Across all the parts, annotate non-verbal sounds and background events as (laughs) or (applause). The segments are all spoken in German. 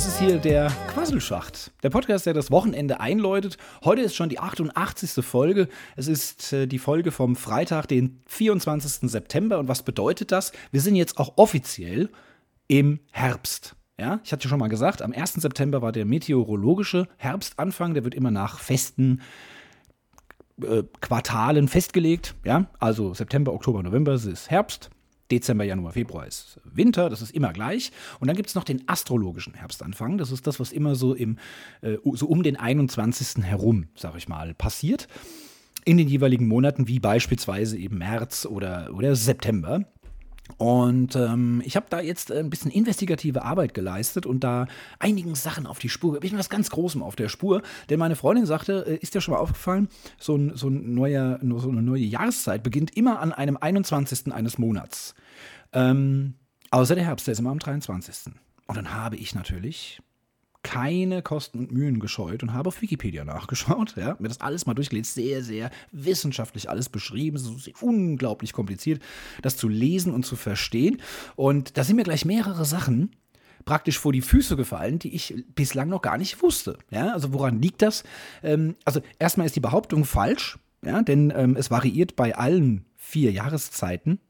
Das ist hier der Quasselschacht, der Podcast, der das Wochenende einläutet. Heute ist schon die 88. Folge. Es ist äh, die Folge vom Freitag, den 24. September. Und was bedeutet das? Wir sind jetzt auch offiziell im Herbst. Ja, ich hatte schon mal gesagt, am 1. September war der meteorologische Herbstanfang. Der wird immer nach festen äh, Quartalen festgelegt. Ja, also September, Oktober, November ist Herbst. Dezember, Januar, Februar ist Winter, das ist immer gleich. Und dann gibt es noch den astrologischen Herbstanfang. Das ist das, was immer so, im, äh, so um den 21. herum, sag ich mal, passiert. In den jeweiligen Monaten, wie beispielsweise eben März oder, oder September. Und ähm, ich habe da jetzt ein bisschen investigative Arbeit geleistet und da einigen Sachen auf die Spur. Ich bin was ganz Großem auf der Spur, denn meine Freundin sagte, äh, ist dir schon mal aufgefallen, so, ein, so, ein neuer, so eine neue Jahreszeit beginnt immer an einem 21. eines Monats. Ähm, außer der Herbst, der ist immer am 23. Und dann habe ich natürlich keine Kosten und Mühen gescheut und habe auf Wikipedia nachgeschaut, ja, mir das alles mal durchgelesen, sehr, sehr wissenschaftlich alles beschrieben, es ist unglaublich kompliziert, das zu lesen und zu verstehen. Und da sind mir gleich mehrere Sachen praktisch vor die Füße gefallen, die ich bislang noch gar nicht wusste. Ja, also woran liegt das? Ähm, also erstmal ist die Behauptung falsch, ja, denn ähm, es variiert bei allen vier Jahreszeiten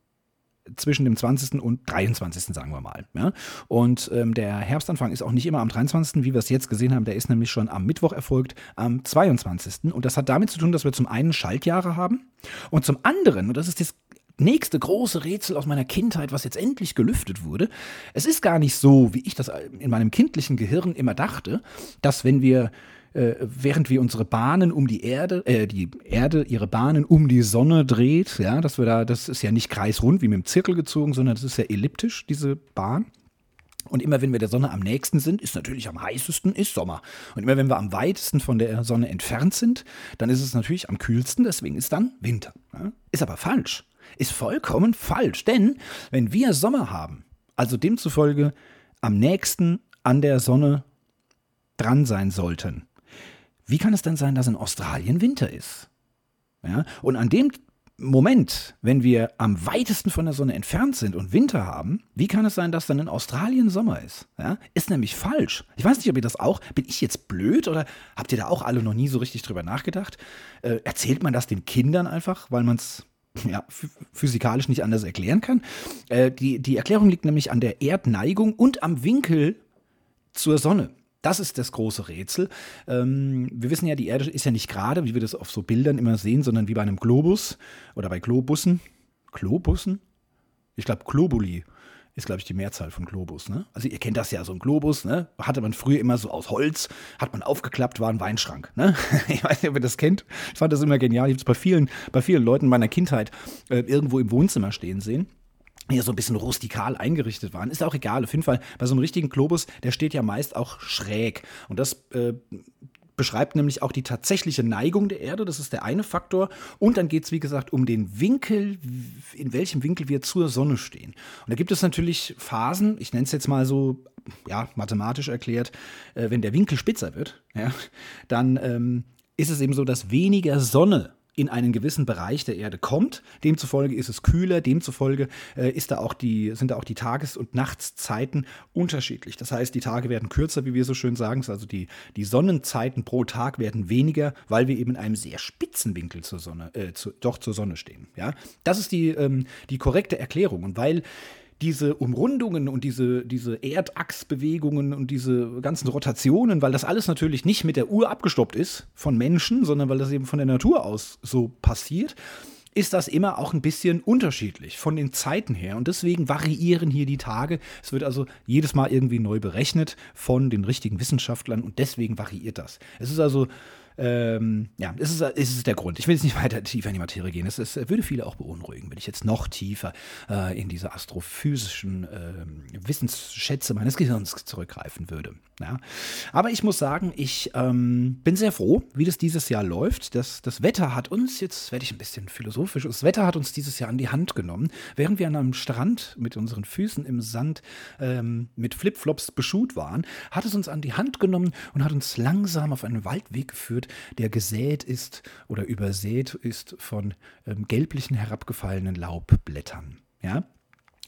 zwischen dem 20. und 23. sagen wir mal. Ja? Und ähm, der Herbstanfang ist auch nicht immer am 23., wie wir es jetzt gesehen haben, der ist nämlich schon am Mittwoch erfolgt, am 22. Und das hat damit zu tun, dass wir zum einen Schaltjahre haben und zum anderen, und das ist das nächste große Rätsel aus meiner Kindheit, was jetzt endlich gelüftet wurde. Es ist gar nicht so, wie ich das in meinem kindlichen Gehirn immer dachte, dass wenn wir äh, während wir unsere Bahnen um die Erde, äh, die Erde ihre Bahnen um die Sonne dreht, ja, dass wir da, das ist ja nicht kreisrund wie mit dem Zirkel gezogen, sondern das ist ja elliptisch, diese Bahn. Und immer wenn wir der Sonne am nächsten sind, ist natürlich am heißesten, ist Sommer. Und immer wenn wir am weitesten von der Sonne entfernt sind, dann ist es natürlich am kühlsten, deswegen ist dann Winter. Ja? Ist aber falsch. Ist vollkommen falsch. Denn wenn wir Sommer haben, also demzufolge am nächsten an der Sonne dran sein sollten, wie kann es denn sein, dass in Australien Winter ist? Ja? Und an dem Moment, wenn wir am weitesten von der Sonne entfernt sind und Winter haben, wie kann es sein, dass dann in Australien Sommer ist? Ja? Ist nämlich falsch. Ich weiß nicht, ob ihr das auch, bin ich jetzt blöd oder habt ihr da auch alle noch nie so richtig drüber nachgedacht? Äh, erzählt man das den Kindern einfach, weil man es ja, physikalisch nicht anders erklären kann? Äh, die, die Erklärung liegt nämlich an der Erdneigung und am Winkel zur Sonne. Das ist das große Rätsel. Ähm, wir wissen ja, die Erde ist ja nicht gerade, wie wir das auf so Bildern immer sehen, sondern wie bei einem Globus oder bei Globussen. Globussen? Ich glaube, Globuli ist, glaube ich, die Mehrzahl von Globus. Ne? Also ihr kennt das ja, so ein Globus, ne? hatte man früher immer so aus Holz, hat man aufgeklappt, war ein Weinschrank. Ne? (laughs) Ich weiß nicht, ob ihr das kennt. Ich fand das immer genial. Ich habe es bei vielen, bei vielen Leuten meiner Kindheit äh, irgendwo im Wohnzimmer stehen sehen hier so ein bisschen rustikal eingerichtet waren. Ist auch egal. Auf jeden Fall, bei so einem richtigen Globus, der steht ja meist auch schräg. Und das äh, beschreibt nämlich auch die tatsächliche Neigung der Erde. Das ist der eine Faktor. Und dann geht es, wie gesagt, um den Winkel, in welchem Winkel wir zur Sonne stehen. Und da gibt es natürlich Phasen, ich nenne es jetzt mal so, ja, mathematisch erklärt, äh, wenn der Winkel spitzer wird, ja, dann ähm, ist es eben so, dass weniger Sonne in einen gewissen Bereich der Erde kommt. Demzufolge ist es kühler, demzufolge äh, ist da auch die, sind da auch die Tages- und Nachtszeiten unterschiedlich. Das heißt, die Tage werden kürzer, wie wir so schön sagen. Also die, die Sonnenzeiten pro Tag werden weniger, weil wir eben in einem sehr spitzen Winkel zur Sonne, äh, zu, doch zur Sonne stehen. Ja? Das ist die, ähm, die korrekte Erklärung. Und weil diese Umrundungen und diese, diese Erdachsbewegungen und diese ganzen Rotationen, weil das alles natürlich nicht mit der Uhr abgestoppt ist von Menschen, sondern weil das eben von der Natur aus so passiert, ist das immer auch ein bisschen unterschiedlich von den Zeiten her. Und deswegen variieren hier die Tage. Es wird also jedes Mal irgendwie neu berechnet von den richtigen Wissenschaftlern und deswegen variiert das. Es ist also ähm, ja, es ist, es ist der Grund. Ich will jetzt nicht weiter tiefer in die Materie gehen. Es, es würde viele auch beunruhigen, wenn ich jetzt noch tiefer äh, in diese astrophysischen äh, Wissensschätze meines Gehirns zurückgreifen würde. Ja. Aber ich muss sagen, ich ähm, bin sehr froh, wie das dieses Jahr läuft. Das, das Wetter hat uns, jetzt werde ich ein bisschen philosophisch, das Wetter hat uns dieses Jahr an die Hand genommen. Während wir an einem Strand mit unseren Füßen im Sand ähm, mit Flipflops beschut waren, hat es uns an die Hand genommen und hat uns langsam auf einen Waldweg geführt, der gesät ist oder übersät ist von ähm, gelblichen herabgefallenen Laubblättern. Ja?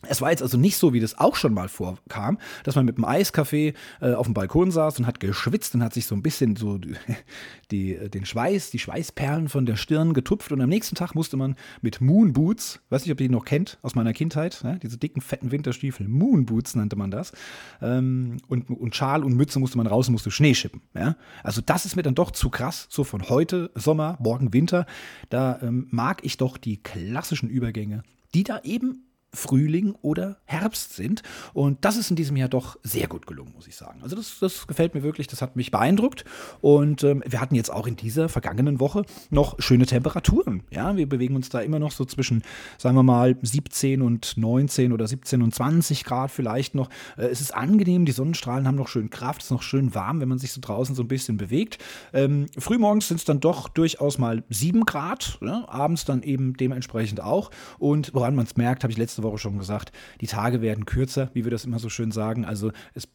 Es war jetzt also nicht so, wie das auch schon mal vorkam, dass man mit einem Eiskaffee äh, auf dem Balkon saß und hat geschwitzt und hat sich so ein bisschen so (laughs) die, äh, den Schweiß, die Schweißperlen von der Stirn getupft und am nächsten Tag musste man mit Moon Boots, weiß nicht, ob ihr die noch kennt aus meiner Kindheit, ne? diese dicken, fetten Winterstiefel, Moon Boots nannte man das, ähm, und, und Schal und Mütze musste man raus und musste Schnee schippen. Ja? Also das ist mir dann doch zu krass, so von heute Sommer, morgen Winter, da ähm, mag ich doch die klassischen Übergänge, die da eben Frühling oder Herbst sind. Und das ist in diesem Jahr doch sehr gut gelungen, muss ich sagen. Also das, das gefällt mir wirklich, das hat mich beeindruckt. Und ähm, wir hatten jetzt auch in dieser vergangenen Woche noch schöne Temperaturen. Ja, wir bewegen uns da immer noch so zwischen, sagen wir mal, 17 und 19 oder 17 und 20 Grad vielleicht noch. Äh, es ist angenehm, die Sonnenstrahlen haben noch schön Kraft, es ist noch schön warm, wenn man sich so draußen so ein bisschen bewegt. Ähm, frühmorgens sind es dann doch durchaus mal 7 Grad, ja, abends dann eben dementsprechend auch. Und woran man es merkt, habe ich letzte Woche schon gesagt, die Tage werden kürzer, wie wir das immer so schön sagen. Also es,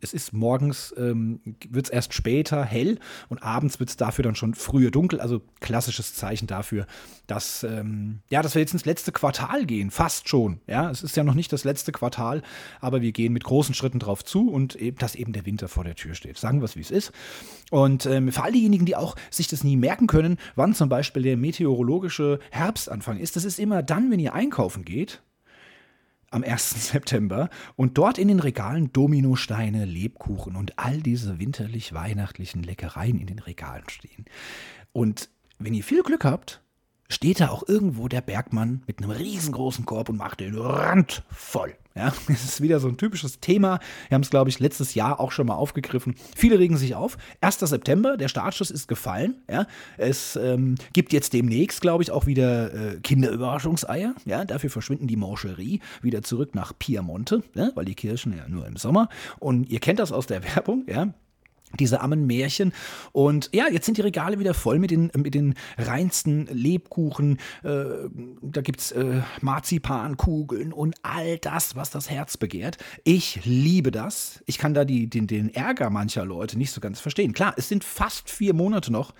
es ist morgens, ähm, wird es erst später hell und abends wird es dafür dann schon früher dunkel. Also klassisches Zeichen dafür, dass, ähm, ja, dass wir jetzt ins letzte Quartal gehen, fast schon. Ja, es ist ja noch nicht das letzte Quartal, aber wir gehen mit großen Schritten drauf zu und eben, dass eben der Winter vor der Tür steht. Sagen wir es, wie es ist. Und ähm, für all diejenigen, die auch sich das nie merken können, wann zum Beispiel der meteorologische Herbstanfang ist, das ist immer dann, wenn ihr einkaufen geht, am 1. (laughs) September und dort in den Regalen Dominosteine, Lebkuchen und all diese winterlich-weihnachtlichen Leckereien in den Regalen stehen. Und wenn ihr viel Glück habt, steht da auch irgendwo der Bergmann mit einem riesengroßen Korb und macht den Rand voll. Ja, (laughs) es ist wieder so ein typisches Thema. Wir haben es, glaube ich, letztes Jahr auch schon mal aufgegriffen. Viele regen sich auf. 1. September, der Startschuss ist gefallen. Ja, es ähm, gibt jetzt demnächst, glaube ich, auch wieder äh, Kinderüberraschungseier. Ja, dafür verschwinden die Mancherie wieder zurück nach Piemonte, ja, weil die Kirchen ja nur im Sommer. Und ihr kennt das aus der (laughs) Werbung. Ja, diese armen Märchen. Und ja, jetzt sind die Regale wieder voll mit den, mit den reinsten Lebkuchen. Äh, da gibt es äh, Marzipankugeln und all das, was das Herz begehrt. Ich liebe das. Ich kann da die, den, den Ärger mancher Leute nicht so ganz verstehen. Klar, es sind fast vier Monate noch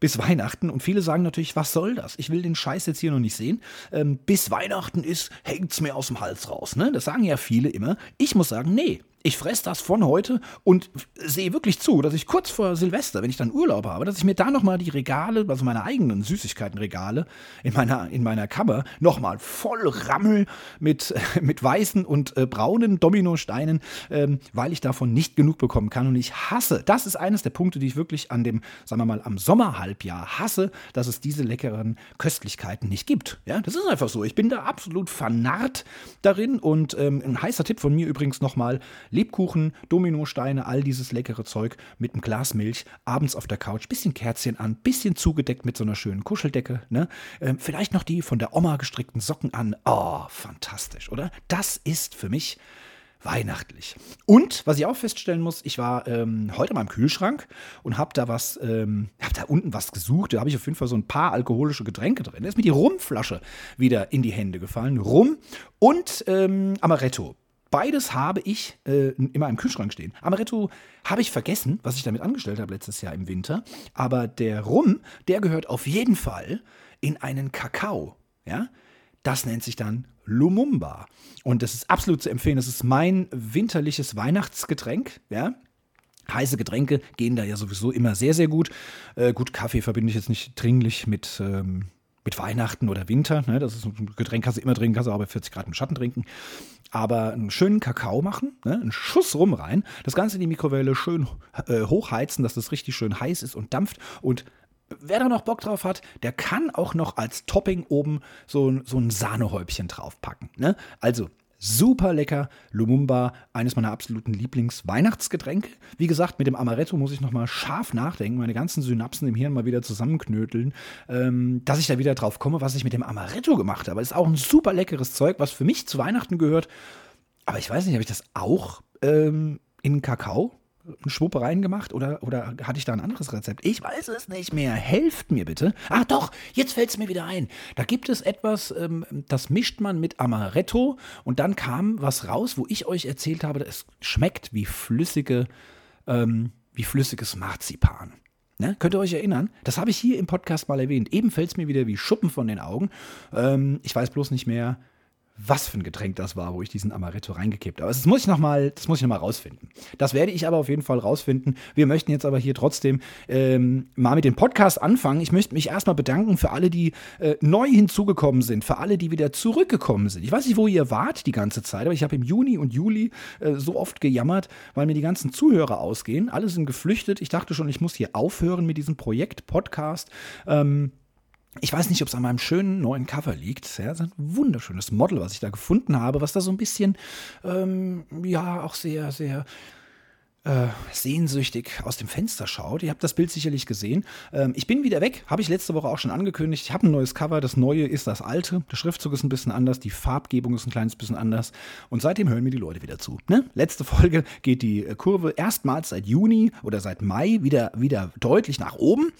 bis Weihnachten. Und viele sagen natürlich, was soll das? Ich will den Scheiß jetzt hier noch nicht sehen. Ähm, bis Weihnachten ist, es mir aus dem Hals raus. Ne? Das sagen ja viele immer. Ich muss sagen, nee, ich fresse das von heute und sehe wirklich zu, dass ich kurz vor Silvester, wenn ich dann Urlaub habe, dass ich mir da nochmal die Regale, also meine eigenen Süßigkeitenregale in meiner, in meiner Kammer nochmal voll rammel mit, (laughs) mit weißen und äh, braunen Dominosteinen, ähm, weil ich davon nicht genug bekommen kann. Und ich hasse, das ist eines der Punkte, die ich wirklich an dem, sagen wir mal, am Sommerhalbjahr hasse, dass es diese leckeren Köstlichkeiten nicht gibt. Ja, das ist einfach so. Ich bin da absolut vernarrt darin und ähm, ein heißer Tipp von mir übrigens nochmal, Lebkuchen, Dominosteine, all dieses leckere Zeug mit einem Glas Milch, abends auf der Couch, bisschen Kerzchen an, bisschen zugedeckt mit so einer schönen Kuscheldecke, ne? Ähm, vielleicht noch die von der Oma gestrickten Socken an. Oh, fantastisch, oder? Das ist für mich weihnachtlich. Und was ich auch feststellen muss, ich war ähm, heute mal im Kühlschrank und habe da was, ähm, habe da unten was gesucht. Da habe ich auf jeden Fall so ein paar alkoholische Getränke drin. Da ist mir die Rumflasche wieder in die Hände gefallen. Rum und ähm, Amaretto. Beides habe ich äh, immer im Kühlschrank stehen. Amaretto habe ich vergessen, was ich damit angestellt habe letztes Jahr im Winter. Aber der Rum, der gehört auf jeden Fall in einen Kakao. Ja? Das nennt sich dann Lumumba. Und das ist absolut zu empfehlen. Das ist mein winterliches Weihnachtsgetränk. Ja? Heiße Getränke gehen da ja sowieso immer sehr, sehr gut. Äh, gut, Kaffee verbinde ich jetzt nicht dringlich mit, ähm, mit Weihnachten oder Winter. Ne? Das ist ein Getränk, kannst du immer trinken, kannst du auch bei 40 Grad im Schatten trinken aber einen schönen Kakao machen, ne, einen Schuss rum rein, das Ganze in die Mikrowelle schön äh, hochheizen, dass das richtig schön heiß ist und dampft und Wer da noch Bock drauf hat, der kann auch noch als Topping oben so, so ein Sahnehäubchen draufpacken. Ne? Also Super lecker. Lumumba, eines meiner absoluten Lieblings-Weihnachtsgetränke. Wie gesagt, mit dem Amaretto muss ich nochmal scharf nachdenken, meine ganzen Synapsen im Hirn mal wieder zusammenknöteln, ähm, dass ich da wieder drauf komme, was ich mit dem Amaretto gemacht habe. Ist auch ein super leckeres Zeug, was für mich zu Weihnachten gehört. Aber ich weiß nicht, habe ich das auch ähm, in Kakao einen Schwuppe reingemacht oder, oder hatte ich da ein anderes Rezept? Ich weiß es nicht mehr. Helft mir bitte. Ach doch, jetzt fällt es mir wieder ein. Da gibt es etwas, ähm, das mischt man mit Amaretto und dann kam was raus, wo ich euch erzählt habe, es schmeckt wie flüssige, ähm, wie flüssiges Marzipan. Ne? Könnt ihr euch erinnern? Das habe ich hier im Podcast mal erwähnt. Eben fällt es mir wieder wie Schuppen von den Augen. Ähm, ich weiß bloß nicht mehr, was für ein Getränk das war, wo ich diesen Amaretto reingekippt habe. Das muss ich nochmal, das muss ich nochmal rausfinden. Das werde ich aber auf jeden Fall rausfinden. Wir möchten jetzt aber hier trotzdem ähm, mal mit dem Podcast anfangen. Ich möchte mich erstmal bedanken für alle, die äh, neu hinzugekommen sind, für alle, die wieder zurückgekommen sind. Ich weiß nicht, wo ihr wart die ganze Zeit, aber ich habe im Juni und Juli äh, so oft gejammert, weil mir die ganzen Zuhörer ausgehen. Alle sind geflüchtet. Ich dachte schon, ich muss hier aufhören mit diesem Projekt Podcast. Ähm, ich weiß nicht, ob es an meinem schönen neuen Cover liegt. Ja, das ist ein wunderschönes Model, was ich da gefunden habe, was da so ein bisschen, ähm, ja, auch sehr, sehr äh, sehnsüchtig aus dem Fenster schaut. Ihr habt das Bild sicherlich gesehen. Ähm, ich bin wieder weg, habe ich letzte Woche auch schon angekündigt. Ich habe ein neues Cover. Das neue ist das alte. Der Schriftzug ist ein bisschen anders, die Farbgebung ist ein kleines bisschen anders. Und seitdem hören mir die Leute wieder zu. Ne? Letzte Folge geht die äh, Kurve erstmals seit Juni oder seit Mai wieder, wieder deutlich nach oben.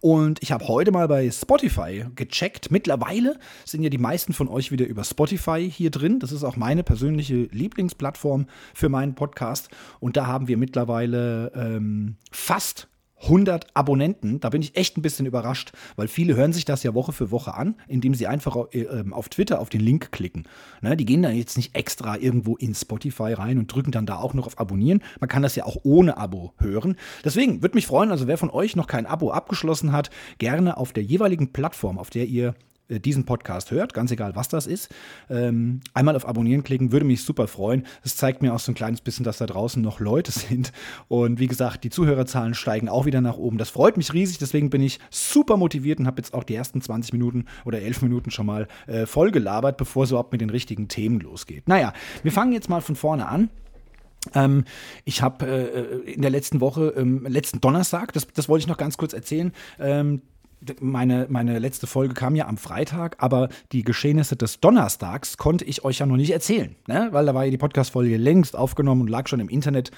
Und ich habe heute mal bei Spotify gecheckt. Mittlerweile sind ja die meisten von euch wieder über Spotify hier drin. Das ist auch meine persönliche Lieblingsplattform für meinen Podcast. Und da haben wir mit mittlerweile ähm, fast 100 Abonnenten. Da bin ich echt ein bisschen überrascht, weil viele hören sich das ja Woche für Woche an, indem sie einfach äh, auf Twitter auf den Link klicken. Ne, die gehen dann jetzt nicht extra irgendwo in Spotify rein und drücken dann da auch noch auf Abonnieren. Man kann das ja auch ohne Abo hören. Deswegen würde mich freuen, also wer von euch noch kein Abo abgeschlossen hat, gerne auf der jeweiligen Plattform, auf der ihr diesen Podcast hört, ganz egal was das ist, ähm, einmal auf Abonnieren klicken, würde mich super freuen. Es zeigt mir auch so ein kleines bisschen, dass da draußen noch Leute (laughs) sind. Und wie gesagt, die Zuhörerzahlen steigen auch wieder nach oben. Das freut mich riesig, deswegen bin ich super motiviert und habe jetzt auch die ersten 20 Minuten oder 11 Minuten schon mal äh, voll gelabert, bevor es überhaupt mit den richtigen Themen losgeht. Naja, wir fangen jetzt mal von vorne an. Ähm, ich habe äh, in der letzten Woche, ähm, letzten Donnerstag, das, das wollte ich noch ganz kurz erzählen, ähm, meine, meine letzte Folge kam ja am Freitag, aber die Geschehnisse des Donnerstags konnte ich euch ja noch nicht erzählen, ne? weil da war ja die Podcast-Folge längst aufgenommen und lag schon im Internet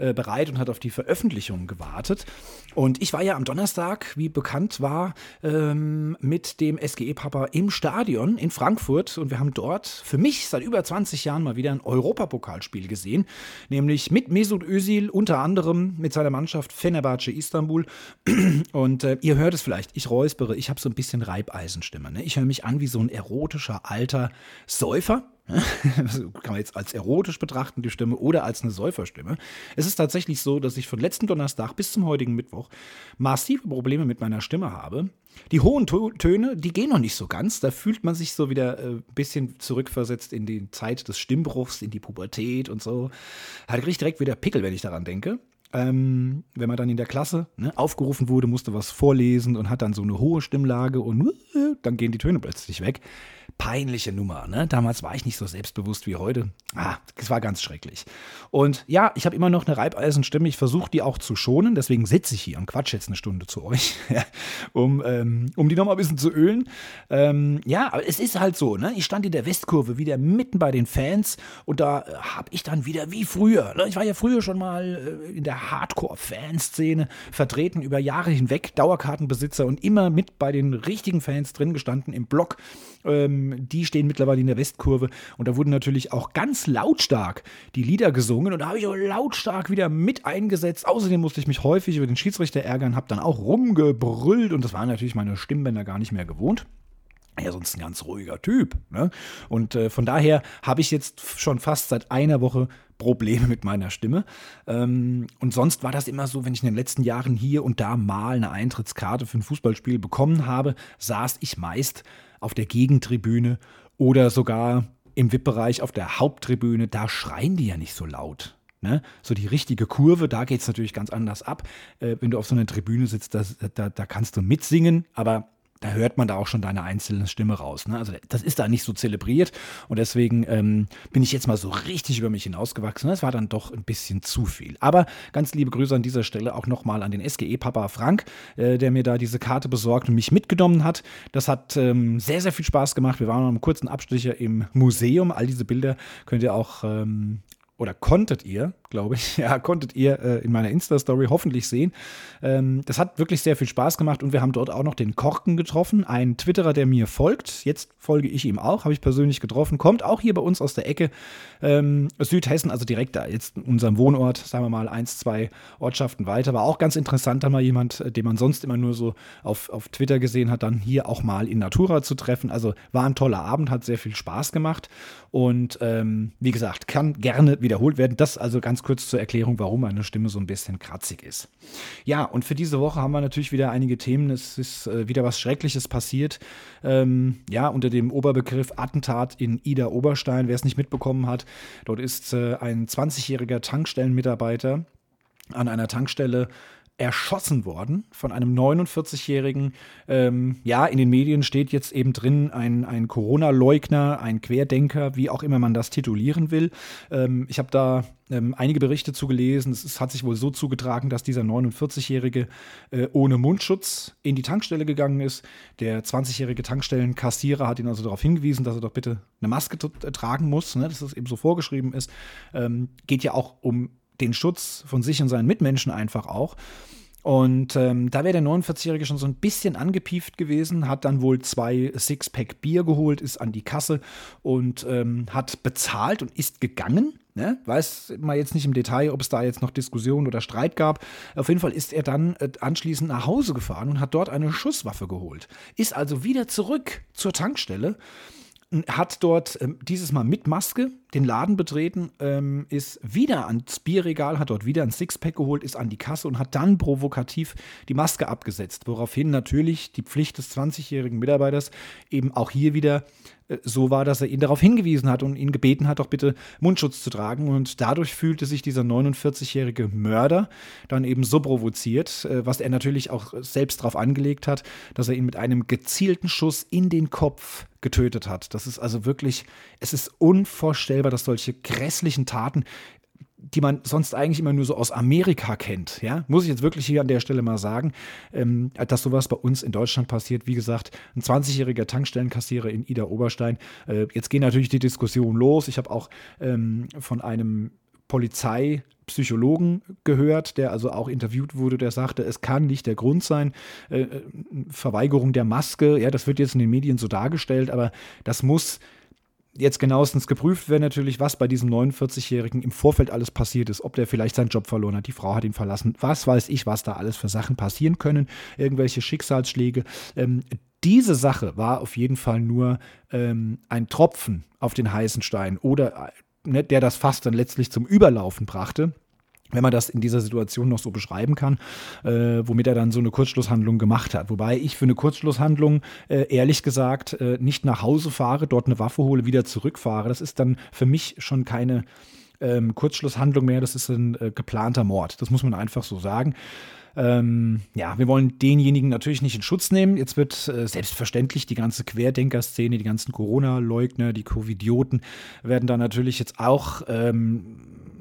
äh, bereit und hat auf die Veröffentlichung gewartet. Und ich war ja am Donnerstag, wie bekannt war, ähm, mit dem SGE-Papa im Stadion in Frankfurt und wir haben dort für mich seit über 20 Jahren mal wieder ein Europapokalspiel gesehen, nämlich mit Mesut Özil unter anderem mit seiner Mannschaft Fenerbahce Istanbul. (clears throat) Und äh, ihr hört es vielleicht, ich räuspere, ich habe so ein bisschen Reibeisenstimme. Ne? Ich höre mich an wie so ein erotischer alter Säufer (laughs) kann man jetzt als erotisch betrachten, die Stimme, oder als eine Säuferstimme. Es ist tatsächlich so, dass ich von letzten Donnerstag bis zum heutigen Mittwoch massive Probleme mit meiner Stimme habe. Die hohen Töne, die gehen noch nicht so ganz. Da fühlt man sich so wieder ein äh, bisschen zurückversetzt in die Zeit des Stimmbruchs, in die Pubertät und so. Da kriege ich direkt wieder Pickel, wenn ich daran denke. Ähm, wenn man dann in der Klasse ne, aufgerufen wurde, musste was vorlesen und hat dann so eine hohe Stimmlage und äh, dann gehen die Töne plötzlich weg peinliche Nummer. Ne? Damals war ich nicht so selbstbewusst wie heute. Ah, es war ganz schrecklich. Und ja, ich habe immer noch eine Reibeisenstimme. Ich versuche die auch zu schonen. Deswegen sitze ich hier und quatsche jetzt eine Stunde zu euch, (laughs) um, ähm, um die nochmal ein bisschen zu ölen. Ähm, ja, aber es ist halt so. Ne? Ich stand in der Westkurve wieder mitten bei den Fans und da äh, habe ich dann wieder wie früher. Ne? Ich war ja früher schon mal äh, in der Hardcore-Fanszene vertreten über Jahre hinweg, Dauerkartenbesitzer und immer mit bei den richtigen Fans drin gestanden im Block. Ähm, die stehen mittlerweile in der Westkurve und da wurden natürlich auch ganz lautstark die Lieder gesungen und da habe ich auch lautstark wieder mit eingesetzt. Außerdem musste ich mich häufig über den Schiedsrichter ärgern, habe dann auch rumgebrüllt und das waren natürlich meine Stimmbänder gar nicht mehr gewohnt ja sonst ein ganz ruhiger Typ. Ne? Und äh, von daher habe ich jetzt schon fast seit einer Woche Probleme mit meiner Stimme. Ähm, und sonst war das immer so, wenn ich in den letzten Jahren hier und da mal eine Eintrittskarte für ein Fußballspiel bekommen habe, saß ich meist auf der Gegentribüne oder sogar im VIP-Bereich auf der Haupttribüne, da schreien die ja nicht so laut. Ne? So die richtige Kurve, da geht es natürlich ganz anders ab. Äh, wenn du auf so einer Tribüne sitzt, das, da, da kannst du mitsingen, aber da hört man da auch schon deine einzelne Stimme raus. Ne? Also das ist da nicht so zelebriert und deswegen ähm, bin ich jetzt mal so richtig über mich hinausgewachsen. Das war dann doch ein bisschen zu viel. Aber ganz liebe Grüße an dieser Stelle auch nochmal an den SGE-Papa Frank, äh, der mir da diese Karte besorgt und mich mitgenommen hat. Das hat ähm, sehr, sehr viel Spaß gemacht. Wir waren noch einen kurzen Abstecher im Museum. All diese Bilder könnt ihr auch ähm, oder konntet ihr, glaube ich. (laughs) Ja, konntet ihr äh, in meiner Insta-Story hoffentlich sehen. Ähm, das hat wirklich sehr viel Spaß gemacht und wir haben dort auch noch den Korken getroffen, ein Twitterer, der mir folgt. Jetzt folge ich ihm auch, habe ich persönlich getroffen. Kommt auch hier bei uns aus der Ecke ähm, Südhessen, also direkt da, jetzt in unserem Wohnort, sagen wir mal, eins, zwei Ortschaften weiter. War auch ganz interessant, da mal jemand, äh, den man sonst immer nur so auf, auf Twitter gesehen hat, dann hier auch mal in Natura zu treffen. Also war ein toller Abend, hat sehr viel Spaß gemacht und ähm, wie gesagt, kann gerne wiederholt werden. Das also ganz kurz zur Erklärung, warum meine Stimme so ein bisschen kratzig ist. Ja, und für diese Woche haben wir natürlich wieder einige Themen. Es ist äh, wieder was Schreckliches passiert. Ähm, ja, unter dem Oberbegriff Attentat in Ida Oberstein. Wer es nicht mitbekommen hat, dort ist äh, ein 20-jähriger Tankstellenmitarbeiter an einer Tankstelle erschossen worden von einem 49-jährigen. Ähm, ja, in den Medien steht jetzt eben drin ein, ein Corona-Leugner, ein Querdenker, wie auch immer man das titulieren will. Ähm, ich habe da ähm, einige Berichte zugelesen. Es, es, hat sich wohl so zugetragen, dass dieser 49-jährige äh, ohne Mundschutz in die Tankstelle gegangen ist. Der 20-jährige Tankstellenkassierer hat ihn also darauf hingewiesen, dass er doch bitte eine Maske tragen muss, ne, dass das eben so vorgeschrieben ist. Ähm, geht ja auch um den Schutz von sich und seinen Mitmenschen einfach auch. Und ähm, da wäre der 49-Jährige schon so ein bisschen angepieft gewesen, hat dann wohl zwei Sixpack Bier geholt, ist an die Kasse und ähm, hat bezahlt und ist gegangen. Ne? Weiß mal jetzt nicht im Detail, ob es da jetzt noch Diskussion oder Streit gab. Auf jeden Fall ist er dann äh, anschließend nach Hause gefahren und hat dort eine Schusswaffe geholt. Ist also wieder zurück zur Tankstelle hat dort ähm, dieses Mal mit Maske den Laden betreten, ähm, ist wieder ans Bierregal, hat dort wieder ein Sixpack geholt, ist an die Kasse und hat dann provokativ die Maske abgesetzt, woraufhin natürlich die Pflicht des 20-jährigen Mitarbeiters eben auch hier wieder so war, dass er ihn darauf hingewiesen hat und ihn gebeten hat, doch bitte Mundschutz zu tragen. Und dadurch fühlte sich dieser 49-jährige Mörder dann eben so provoziert, äh, was er natürlich auch selbst darauf angelegt hat, dass er ihn mit einem gezielten Schuss in den Kopf getötet hat. Das ist also wirklich, es ist unvorstellbar, dass solche grässlichen Taten die man sonst eigentlich immer nur so aus Amerika kennt, ja, muss ich jetzt wirklich hier an der Stelle mal sagen, ähm, dass sowas bei uns in Deutschland passiert. Wie gesagt, ein 20-jähriger Tankstellenkassierer in Ida Oberstein. Äh, jetzt gehen natürlich die Diskussionen los. Ich habe auch ähm, von einem Polizeipsychologen gehört, der also auch interviewt wurde, der sagte, es kann nicht der Grund sein, äh, äh, Verweigerung der Maske, ja, das wird jetzt in den Medien so dargestellt, aber das muss jetzt genauestens geprüft werden natürlich, was bei diesem 49-Jährigen im Vorfeld alles passiert ist, ob der vielleicht seinen Job verloren hat, die Frau hat ihn verlassen, was weiß ich, was da alles für Sachen passieren können, irgendwelche Schicksalsschläge. Ähm, diese Sache war auf jeden Fall nur ähm, ein Tropfen auf den heißen Stein oder äh, ne, der das Fass dann letztlich zum Überlaufen brachte wenn man das in dieser Situation noch so beschreiben kann, äh, womit er dann so eine Kurzschlusshandlung gemacht hat. Wobei ich für eine Kurzschlusshandlung äh, ehrlich gesagt äh, nicht nach Hause fahre, dort eine Waffe hole, wieder zurückfahre. Das ist dann für mich schon keine ähm, Kurzschlusshandlung mehr, das ist ein äh, geplanter Mord. Das muss man einfach so sagen. Ähm, ja, wir wollen denjenigen natürlich nicht in Schutz nehmen. Jetzt wird äh, selbstverständlich die ganze Querdenker-Szene, die ganzen Corona-Leugner, die Covidioten werden da natürlich jetzt auch ähm,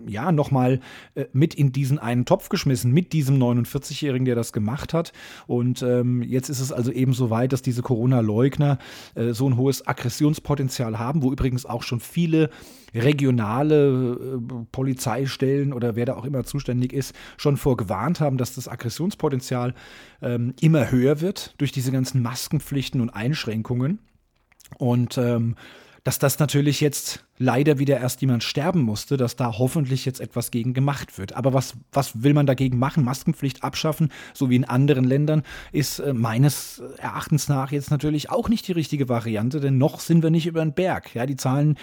ja, nochmal äh, mit in diesen einen Topf geschmissen, mit diesem 49-Jährigen, der das gemacht hat. Und ähm, jetzt ist es also eben so weit, dass diese Corona-Leugner äh, so ein hohes Aggressionspotenzial haben, wo übrigens auch schon viele regionale äh, Polizeistellen oder wer da auch immer zuständig ist, schon vorgewarnt haben, dass das Aggressionspotenzial ähm, immer höher wird durch diese ganzen Maskenpflichten und Einschränkungen. Und ähm, dass das natürlich jetzt leider wieder erst jemand sterben musste, dass da hoffentlich jetzt etwas gegen gemacht wird. Aber was, was will man dagegen machen? Maskenpflicht abschaffen, so wie in anderen Ländern, ist äh, meines Erachtens nach jetzt natürlich auch nicht die richtige Variante, denn noch sind wir nicht über den Berg. Ja, die Zahlen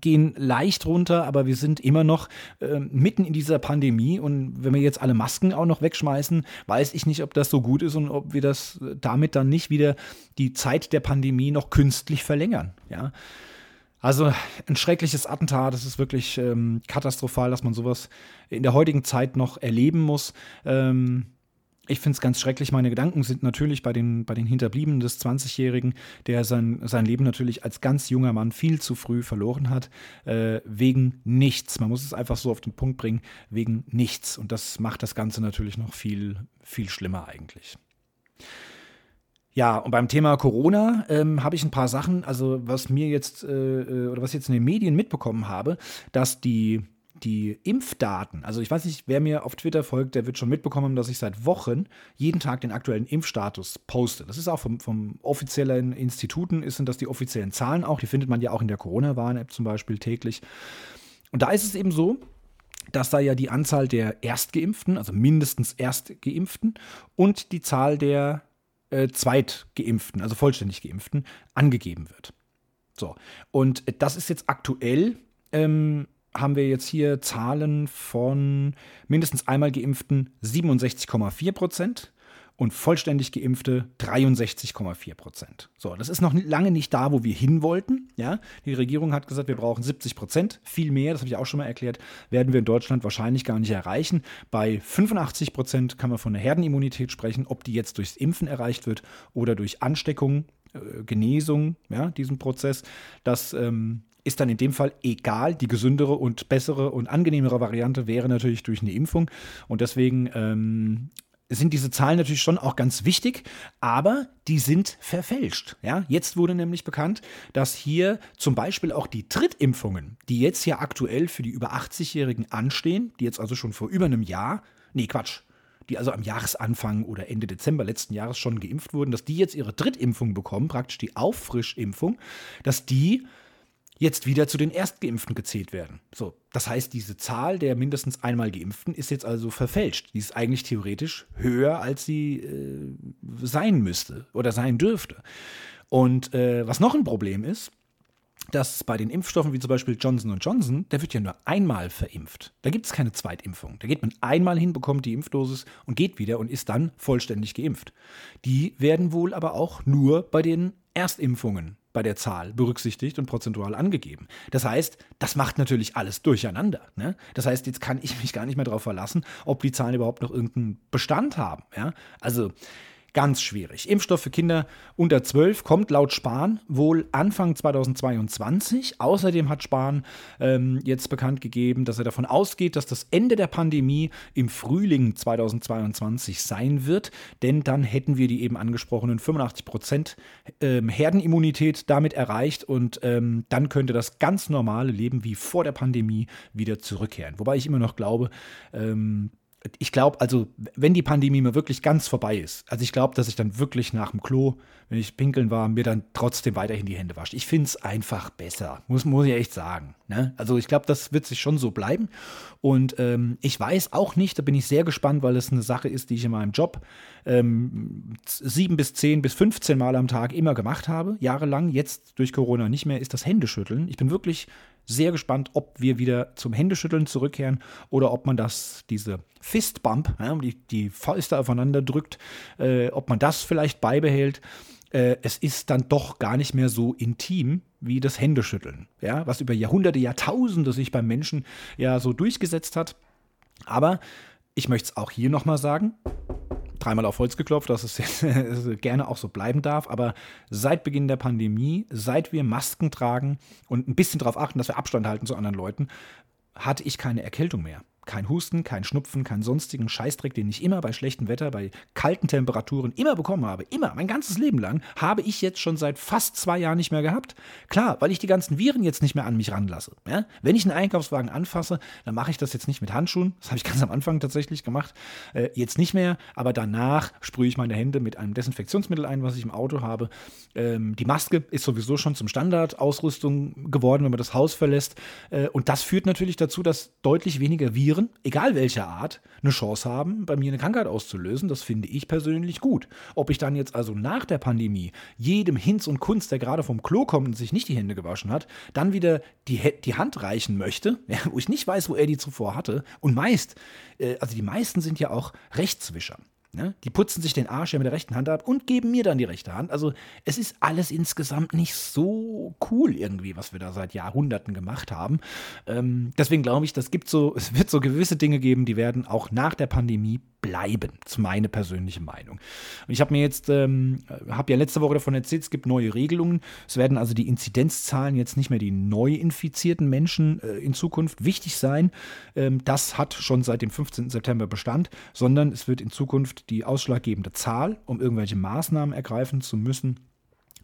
gehen leicht runter, aber wir sind immer noch äh, mitten in dieser Pandemie und wenn wir jetzt alle Masken auch noch wegschmeißen, weiß ich nicht, ob das so gut ist und ob wir das äh, damit dann nicht wieder die Zeit der Pandemie noch künstlich verlängern. Ja. Also ein schreckliches Attentat, es ist wirklich ähm, katastrophal, dass man sowas in der heutigen Zeit noch erleben muss. Ähm, ich finde es ganz schrecklich. Meine Gedanken sind natürlich bei den, bei den Hinterbliebenen des 20-Jährigen, der sein, sein Leben natürlich als ganz junger Mann viel zu früh verloren hat, äh, wegen nichts. Man muss es einfach so auf den Punkt bringen, wegen nichts. Und das macht das Ganze natürlich noch viel, viel schlimmer eigentlich. Ja, und beim Thema Corona ähm, habe ich ein paar Sachen, also was mir jetzt äh, äh, oder was ich jetzt in den Medien mitbekommen habe, dass die die Impfdaten, also ich weiß nicht, wer mir auf Twitter folgt, der wird schon mitbekommen, dass ich seit Wochen jeden Tag den aktuellen Impfstatus poste. Das ist auch vom, vom offiziellen Instituten, sind das die offiziellen Zahlen auch, die findet man ja auch in der Corona-Warn-App zum Beispiel täglich. Und da ist es eben so, dass da ja die Anzahl der Erstgeimpften, also mindestens Erstgeimpften, und die Zahl der äh, Zweitgeimpften, also vollständig Geimpften, angegeben wird. So, und das ist jetzt aktuell ähm, haben wir jetzt hier Zahlen von mindestens einmal geimpften 67,4 Prozent und vollständig geimpfte 63,4 Prozent. So, das ist noch lange nicht da, wo wir hin wollten. Ja, die Regierung hat gesagt, wir brauchen 70 Prozent. Viel mehr, das habe ich auch schon mal erklärt, werden wir in Deutschland wahrscheinlich gar nicht erreichen. Bei 85 Prozent kann man von einer Herdenimmunität sprechen, ob die jetzt durchs Impfen erreicht wird oder durch Ansteckung, äh, Genesung, ja, diesen Prozess. Das ähm, ist dann in dem Fall egal. Die gesündere und bessere und angenehmere Variante wäre natürlich durch eine Impfung. Und deswegen ähm, sind diese Zahlen natürlich schon auch ganz wichtig, aber die sind verfälscht. Ja? Jetzt wurde nämlich bekannt, dass hier zum Beispiel auch die Drittimpfungen, die jetzt hier aktuell für die über 80-Jährigen anstehen, die jetzt also schon vor über einem Jahr, nee, Quatsch, die also am Jahresanfang oder Ende Dezember letzten Jahres schon geimpft wurden, dass die jetzt ihre Drittimpfung bekommen, praktisch die Auffrischimpfung, dass die jetzt wieder zu den Erstgeimpften gezählt werden. So, das heißt, diese Zahl der mindestens einmal Geimpften ist jetzt also verfälscht. Die ist eigentlich theoretisch höher, als sie äh, sein müsste oder sein dürfte. Und äh, was noch ein Problem ist, dass bei den Impfstoffen wie zum Beispiel Johnson Johnson, der wird ja nur einmal verimpft. Da gibt es keine Zweitimpfung. Da geht man einmal hin, bekommt die Impfdosis und geht wieder und ist dann vollständig geimpft. Die werden wohl aber auch nur bei den Erstimpfungen bei der Zahl berücksichtigt und prozentual angegeben. Das heißt, das macht natürlich alles durcheinander. Ne? Das heißt, jetzt kann ich mich gar nicht mehr darauf verlassen, ob die Zahlen überhaupt noch irgendeinen Bestand haben. Ja? Also Ganz schwierig. Impfstoff für Kinder unter 12 kommt laut Spahn wohl Anfang 2022. Außerdem hat Spahn ähm, jetzt bekannt gegeben, dass er davon ausgeht, dass das Ende der Pandemie im Frühling 2022 sein wird. Denn dann hätten wir die eben angesprochenen 85 Prozent ähm, Herdenimmunität damit erreicht und ähm, dann könnte das ganz normale Leben wie vor der Pandemie wieder zurückkehren. Wobei ich immer noch glaube, ähm, ich glaube, also, wenn die Pandemie mir wirklich ganz vorbei ist, also ich glaube, dass ich dann wirklich nach dem Klo, wenn ich pinkeln war, mir dann trotzdem weiterhin die Hände wasche. Ich finde es einfach besser, muss, muss ich echt sagen. Ne? Also ich glaube, das wird sich schon so bleiben. Und ähm, ich weiß auch nicht, da bin ich sehr gespannt, weil es eine Sache ist, die ich in meinem Job ähm, sieben bis zehn bis 15 Mal am Tag immer gemacht habe, jahrelang. Jetzt durch Corona nicht mehr, ist das Händeschütteln. Ich bin wirklich sehr gespannt, ob wir wieder zum Händeschütteln zurückkehren oder ob man das, diese Fistbump, ja, die, die Fäuste aufeinander drückt, äh, ob man das vielleicht beibehält. Äh, es ist dann doch gar nicht mehr so intim wie das Händeschütteln, ja, was über Jahrhunderte, Jahrtausende sich beim Menschen ja so durchgesetzt hat. Aber ich möchte es auch hier nochmal sagen, dreimal auf Holz geklopft, (laughs) dass es gerne auch so bleiben darf. Aber seit Beginn der Pandemie, seit wir Masken tragen und ein bisschen darauf achten, dass wir Abstand halten zu anderen Leuten, hatte ich keine Erkältung mehr kein Husten, kein Schnupfen, keinen sonstigen Scheißdreck, den ich immer bei schlechtem Wetter, bei kalten Temperaturen immer bekommen habe. Immer, mein ganzes Leben lang, habe ich jetzt schon seit fast zwei Jahren nicht mehr gehabt. Klar, weil ich die ganzen Viren jetzt nicht mehr an mich ranlasse. Ja? Wenn ich einen Einkaufswagen anfasse, dann mache ich das jetzt nicht mit Handschuhen. Das habe ich (laughs) ganz am Anfang tatsächlich gemacht. Äh, jetzt nicht mehr, aber danach sprühe ich meine Hände mit einem Desinfektionsmittel ein, was ich im Auto habe. Ähm, die Maske ist sowieso schon zum Standardausrüstung geworden, wenn man das Haus verlässt. Äh, und das führt natürlich dazu, dass deutlich weniger Viren Viren, egal welcher Art, eine Chance haben, bei mir eine Krankheit auszulösen. Das finde ich persönlich gut. Ob ich dann jetzt also nach der Pandemie jedem Hinz und Kunst, der gerade vom Klo kommt und sich nicht die Hände gewaschen hat, dann wieder die, die Hand reichen möchte, (laughs) ja, wo ich nicht weiß, wo er die zuvor hatte. Und meist, äh, also die meisten sind ja auch Rechtswischer. Ne? Die putzen sich den Arsch ja mit der rechten Hand ab und geben mir dann die rechte Hand. Also es ist alles insgesamt nicht so cool irgendwie, was wir da seit Jahrhunderten gemacht haben. Ähm, deswegen glaube ich, das gibt so, (laughs) es wird so gewisse Dinge geben, die werden auch nach der Pandemie bleiben. Das ist meine persönliche Meinung. Ich habe mir jetzt, ähm, habe ja letzte Woche davon erzählt, es gibt neue Regelungen. Es werden also die Inzidenzzahlen jetzt nicht mehr die neu infizierten Menschen äh, in Zukunft wichtig sein. Ähm, das hat schon seit dem 15. September Bestand, sondern es wird in Zukunft die ausschlaggebende Zahl, um irgendwelche Maßnahmen ergreifen zu müssen,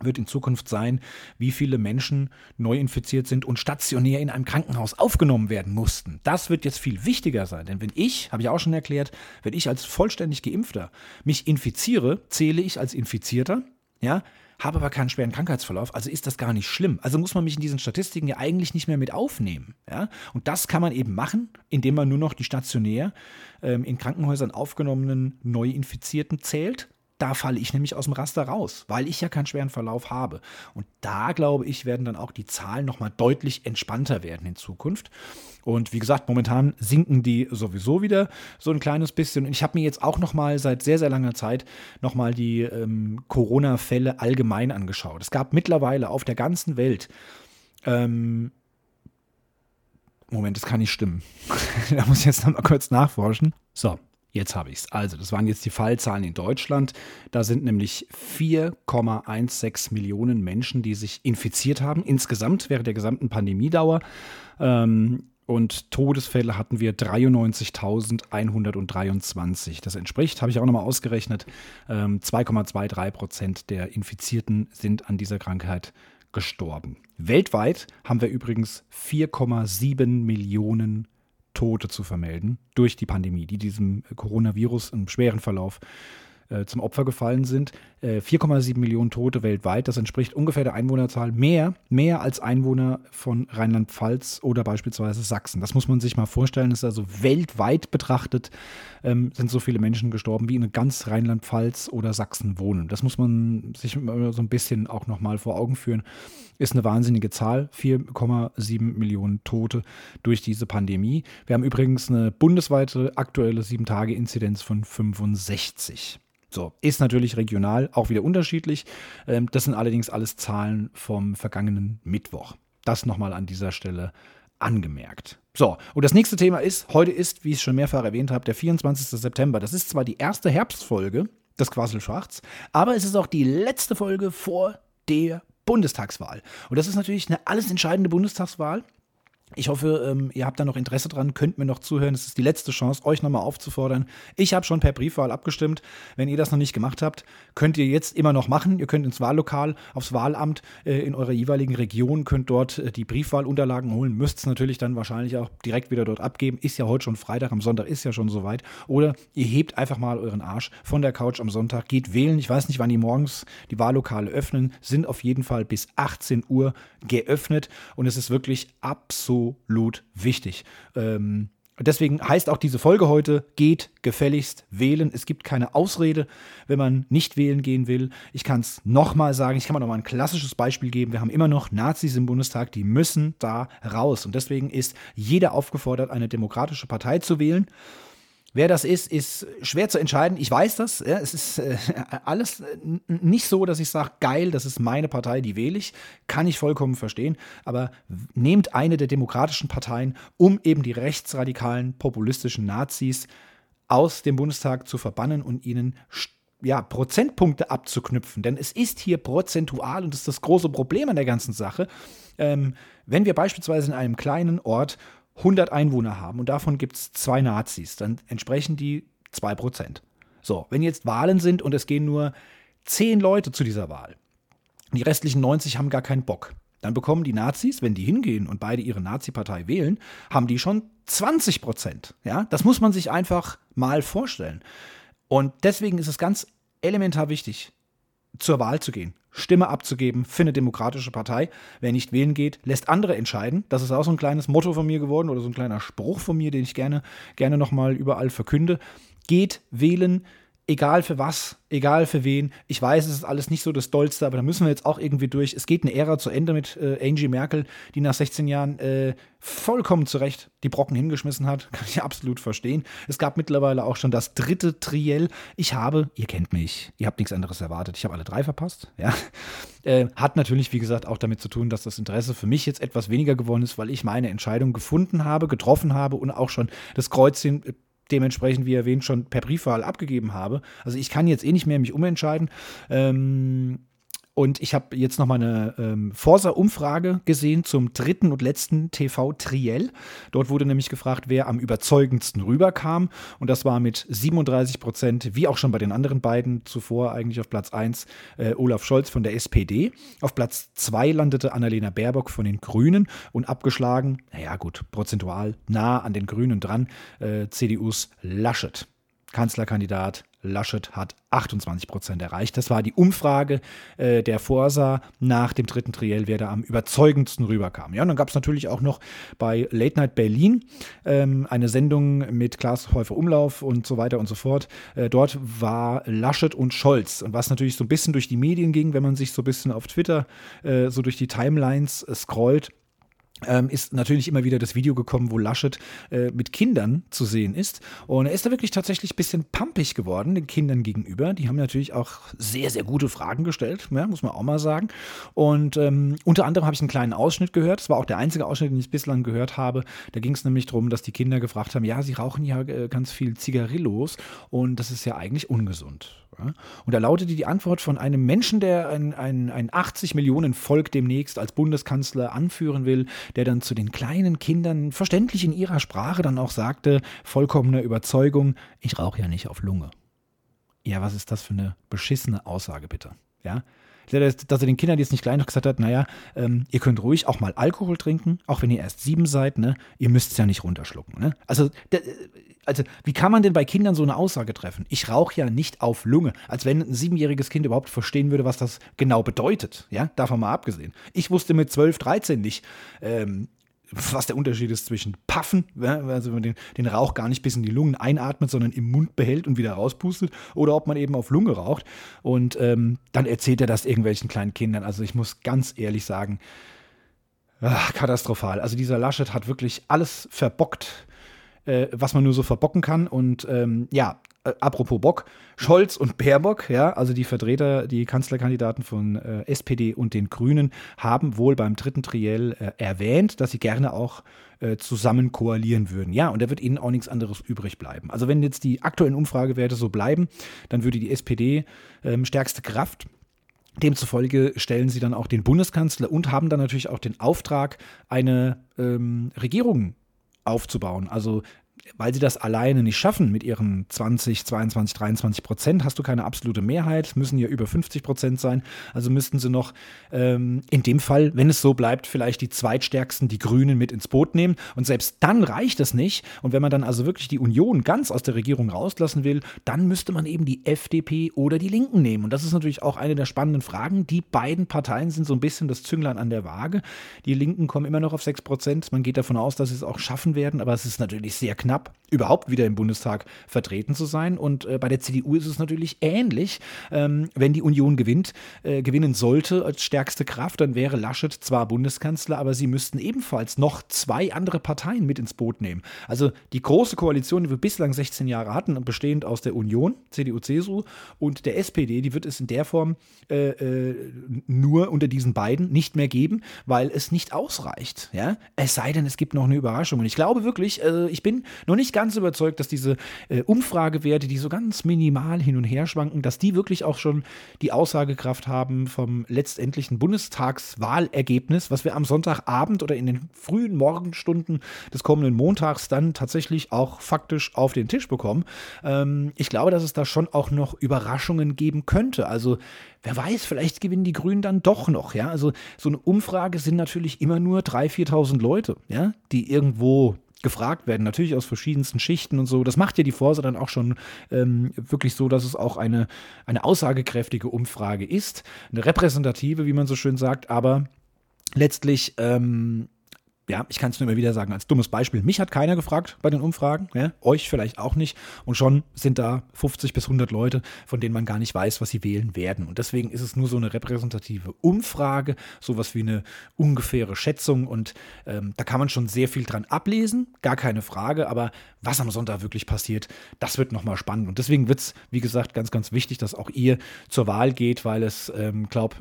wird in Zukunft sein, wie viele Menschen neu infiziert sind und stationär in einem Krankenhaus aufgenommen werden mussten. Das wird jetzt viel wichtiger sein, denn wenn ich, habe ich auch schon erklärt, wenn ich als vollständig geimpfter mich infiziere, zähle ich als Infizierter, ja, habe aber keinen schweren Krankheitsverlauf, also ist das gar nicht schlimm. Also muss man mich in diesen Statistiken ja eigentlich nicht mehr mit aufnehmen. Ja? Und das kann man eben machen, indem man nur noch die stationär ähm, in Krankenhäusern aufgenommenen Neuinfizierten zählt da falle ich nämlich aus dem Raster raus, weil ich ja keinen schweren Verlauf habe. Und da, glaube ich, werden dann auch die Zahlen nochmal deutlich entspannter werden in Zukunft. Und wie gesagt, momentan sinken die sowieso wieder so ein kleines bisschen. Und ich habe mir jetzt auch nochmal seit sehr, sehr langer Zeit nochmal die ähm, Corona-Fälle allgemein angeschaut. Es gab mittlerweile auf der ganzen Welt ähm, Moment, das kann nicht stimmen. (laughs) da muss ich jetzt nochmal kurz nachforschen. So, Jetzt habe ich es. Also, das waren jetzt die Fallzahlen in Deutschland. Da sind nämlich 4,16 Millionen Menschen, die sich infiziert haben, insgesamt während der gesamten Pandemiedauer. Ähm, und Todesfälle hatten wir 93.123. Das entspricht, habe ich auch nochmal ausgerechnet, 2,23 ähm, Prozent der Infizierten sind an dieser Krankheit gestorben. Weltweit haben wir übrigens 4,7 Millionen Tote zu vermelden durch die Pandemie, die diesem Coronavirus im schweren Verlauf äh, zum Opfer gefallen sind. 4,7 äh, Millionen Tote weltweit, das entspricht ungefähr der Einwohnerzahl mehr, mehr als Einwohner von Rheinland-Pfalz oder beispielsweise Sachsen. Das muss man sich mal vorstellen, das ist also weltweit betrachtet, ähm, sind so viele Menschen gestorben, wie in ganz Rheinland-Pfalz oder Sachsen wohnen. Das muss man sich so ein bisschen auch nochmal vor Augen führen. Ist eine wahnsinnige Zahl, 4,7 Millionen Tote durch diese Pandemie. Wir haben übrigens eine bundesweite aktuelle 7-Tage-Inzidenz von 65. So, ist natürlich regional auch wieder unterschiedlich. Ähm, das sind allerdings alles Zahlen vom vergangenen Mittwoch. Das nochmal an dieser Stelle angemerkt. So, und das nächste Thema ist, heute ist, wie ich es schon mehrfach erwähnt habe, der 24. September. Das ist zwar die erste Herbstfolge des Quasselschachts, aber es ist auch die letzte Folge vor der Bundestagswahl. Und das ist natürlich eine alles entscheidende Bundestagswahl. Ich hoffe, ähm, ihr habt da noch Interesse dran, könnt mir noch zuhören. Es ist die letzte Chance, euch nochmal aufzufordern. Ich habe schon per Briefwahl abgestimmt. Wenn ihr das noch nicht gemacht habt, könnt ihr jetzt immer noch machen. Ihr könnt ins Wahllokal, aufs Wahlamt äh, in eurer jeweiligen Region, könnt dort äh, die Briefwahlunterlagen holen. Müsst es natürlich dann wahrscheinlich auch direkt wieder dort abgeben. Ist ja heute schon Freitag, am Sonntag ist ja schon soweit. Oder ihr hebt einfach mal euren Arsch von der Couch am Sonntag, geht wählen. Ich weiß nicht, wann die morgens die Wahllokale öffnen, sind auf jeden Fall bis 18 Uhr geöffnet. Und es ist wirklich absolut absolut wichtig. Ähm, deswegen heißt auch diese Folge heute, geht gefälligst wählen. Es gibt keine Ausrede, wenn man nicht wählen gehen will. Ich kann es nochmal sagen, ich kann mal nochmal ein klassisches Beispiel geben. Wir haben immer noch Nazis im Bundestag, die müssen da raus. Und deswegen ist jeder aufgefordert, eine demokratische Partei zu wählen. Wer das ist, ist schwer zu entscheiden. Ich weiß das. Ja, es ist äh, alles nicht so, dass ich sage, geil, das ist meine Partei, die wähle ich. Kann ich vollkommen verstehen. Aber nehmt eine der demokratischen Parteien, um eben die rechtsradikalen, populistischen Nazis aus dem Bundestag zu verbannen und ihnen ja, Prozentpunkte abzuknüpfen. Denn es ist hier prozentual und das ist das große Problem an der ganzen Sache. Ähm, wenn wir beispielsweise in einem kleinen Ort 100 Einwohner haben und davon gibt es zwei Nazis, dann entsprechen die 2%. So, wenn jetzt Wahlen sind und es gehen nur 10 Leute zu dieser Wahl, die restlichen 90 haben gar keinen Bock, dann bekommen die Nazis, wenn die hingehen und beide ihre Nazi-Partei wählen, haben die schon 20 Prozent. Ja, das muss man sich einfach mal vorstellen. Und deswegen ist es ganz elementar wichtig, zur Wahl zu gehen. Stimme abzugeben für eine demokratische Partei. Wer nicht wählen geht, lässt andere entscheiden. Das ist auch so ein kleines Motto von mir geworden oder so ein kleiner Spruch von mir, den ich gerne, gerne nochmal überall verkünde. Geht wählen, egal für was, egal für wen. Ich weiß, es ist alles nicht so das Dollste, aber da müssen wir jetzt auch irgendwie durch. Es geht eine Ära zu Ende mit äh, Angie Merkel, die nach 16 Jahren äh, vollkommen zu Recht die Brocken hingeschmissen hat. (laughs) Kann ich absolut verstehen. Es gab mittlerweile auch schon das dritte Triell. Ich habe, ihr kennt mich, ihr habt nichts anderes erwartet. Ich habe alle drei verpasst. (laughs) Ja. Äh, hat natürlich, wie gesagt, auch damit zu tun, dass das Interesse für mich jetzt etwas weniger geworden ist, weil ich meine Entscheidung gefunden habe, getroffen habe und auch schon das Kreuzchen äh, dementsprechend, wie erwähnt, schon per Briefwahl abgegeben habe. Also ich kann jetzt eh nicht mehr mich umentscheiden. Ähm, Und ich habe jetzt noch mal eine ähm, Forsa-Umfrage gesehen zum dritten und letzten TV-Triell. Dort wurde nämlich gefragt, wer am überzeugendsten rüberkam. Und das war mit 37 Prozent, wie auch schon bei den anderen beiden zuvor, eigentlich auf Platz 1 äh, Olaf Scholz von der SPD. Auf Platz 2 landete Annalena Baerbock von den Grünen und abgeschlagen, naja gut, prozentual nah an den Grünen dran, äh, CDUs Laschet. Kanzlerkandidat Laschet hat 28 Prozent erreicht. Das war die Umfrage äh, der Forsa nach dem dritten Triell, wer da am überzeugendsten rüberkam. Ja, und dann gab es natürlich auch noch bei Late Night Berlin ähm, eine Sendung mit Klaas Häufer Umlauf und so weiter und so fort. Äh, dort war Laschet und Scholz. Und was natürlich so ein bisschen durch die Medien ging, wenn man sich so ein bisschen auf Twitter äh, so durch die Timelines äh, scrollt, ähm, ist natürlich immer wieder das Video gekommen, wo Laschet äh, mit Kindern zu sehen ist. Und er ist da wirklich tatsächlich ein bisschen pumpig geworden, den Kindern gegenüber. Die haben natürlich auch sehr, sehr gute Fragen gestellt, ja, muss man auch mal sagen. Und ähm, unter anderem habe ich einen kleinen Ausschnitt gehört. Das war auch der einzige Ausschnitt, den ich bislang gehört habe. Da ging es nämlich darum, dass die Kinder gefragt haben, ja, sie rauchen ja äh, ganz viel Zigarillos und das ist ja eigentlich ungesund. Und da lautete die Antwort von einem Menschen, der ein, ein, ein 80 Millionen Volk demnächst als Bundeskanzler anführen will, der dann zu den kleinen Kindern verständlich in ihrer Sprache dann auch sagte, vollkommener Überzeugung, ich rauche ja nicht auf Lunge. Ja, was ist das für eine beschissene Aussage bitte? Ja, dass er den Kindern jetzt nicht gleich noch gesagt hat, naja, ähm, ihr könnt ruhig auch mal Alkohol trinken, auch wenn ihr erst sieben seid, ne? Ihr müsst es ja nicht runterschlucken, ne? Also, also, wie kann man denn bei Kindern so eine Aussage treffen? Ich rauche ja nicht auf Lunge, als wenn ein siebenjähriges Kind überhaupt verstehen würde, was das genau bedeutet, ja? Davon mal abgesehen. Ich wusste mit 12, 13 nicht, ähm, was der Unterschied ist zwischen Puffen, also man den, den Rauch gar nicht bis in die Lungen einatmet, sondern im Mund behält und wieder rauspustet, oder ob man eben auf Lunge raucht. Und ähm, dann erzählt er das irgendwelchen kleinen Kindern. Also ich muss ganz ehrlich sagen, ach, katastrophal. Also dieser Laschet hat wirklich alles verbockt, äh, was man nur so verbocken kann. Und ähm, ja, äh, apropos Bock, Scholz und Baerbock, ja, also die Vertreter, die Kanzlerkandidaten von äh, SPD und den Grünen, haben wohl beim dritten Triell äh, erwähnt, dass sie gerne auch äh, zusammen koalieren würden. Ja, und da wird ihnen auch nichts anderes übrig bleiben. Also wenn jetzt die aktuellen Umfragewerte so bleiben, dann würde die SPD ähm, stärkste Kraft Demzufolge stellen sie dann auch den Bundeskanzler und haben dann natürlich auch den Auftrag, eine ähm, Regierung aufzubauen. Also weil sie das alleine nicht schaffen mit ihren 20, 22, 23 Prozent, hast du keine absolute Mehrheit, müssen ja über 50 Prozent sein. Also müssten sie noch ähm, in dem Fall, wenn es so bleibt, vielleicht die zweitstärksten, die Grünen mit ins Boot nehmen. Und selbst dann reicht es nicht. Und wenn man dann also wirklich die Union ganz aus der Regierung rauslassen will, dann müsste man eben die FDP oder die Linken nehmen. Und das ist natürlich auch eine der spannenden Fragen. Die beiden Parteien sind so ein bisschen das Zünglein an der Waage. Die Linken kommen immer noch auf 6 Prozent. Man geht davon aus, dass sie es auch schaffen werden, aber es ist natürlich sehr knapp knapp, überhaupt wieder im Bundestag vertreten zu sein. Und äh, bei der CDU ist es natürlich ähnlich. Ähm, wenn die Union gewinnt, äh, gewinnen sollte als stärkste Kraft, dann wäre Laschet zwar Bundeskanzler, aber sie müssten ebenfalls noch zwei andere Parteien mit ins Boot nehmen. Also die große Koalition, die wir bislang 16 Jahre hatten, bestehend aus der Union, CDU, CSU und der SPD, die wird es in der Form äh, äh, nur unter diesen beiden nicht mehr geben, weil es nicht ausreicht. Ja? Es sei denn, es gibt noch eine Überraschung. Und ich glaube wirklich, äh, ich bin noch nicht ganz überzeugt, dass diese äh, Umfragewerte, die so ganz minimal hin und her schwanken, dass die wirklich auch schon die Aussagekraft haben vom letztendlichen Bundestagswahlergebnis, was wir am Sonntagabend oder in den frühen Morgenstunden des kommenden Montags dann tatsächlich auch faktisch auf den Tisch bekommen. Ähm, ich glaube, dass es da schon auch noch Überraschungen geben könnte. Also wer weiß, vielleicht gewinnen die Grünen dann doch noch. Ja, also so eine Umfrage sind natürlich immer nur 3.000, 4.000 Leute, ja, die irgendwo gefragt werden, natürlich aus verschiedensten Schichten und so. Das macht ja die Forsa dann auch schon ähm, wirklich so, dass es auch eine, eine aussagekräftige Umfrage ist, eine repräsentative, wie man so schön sagt, aber letztlich ähm, ja, ich kann es nur immer wieder sagen, als dummes Beispiel, mich hat keiner gefragt bei den Umfragen, ja, euch vielleicht auch nicht. Und schon sind da 50 bis 100 Leute, von denen man gar nicht weiß, was sie wählen werden. Und deswegen ist es nur so eine repräsentative Umfrage, sowas wie eine ungefähre Schätzung. Und ähm, da kann man schon sehr viel dran ablesen, gar keine Frage. Aber was am Sonntag wirklich passiert, das wird nochmal spannend. Und deswegen wird es, wie gesagt, ganz, ganz wichtig, dass auch ihr zur Wahl geht, weil es, ähm, glaube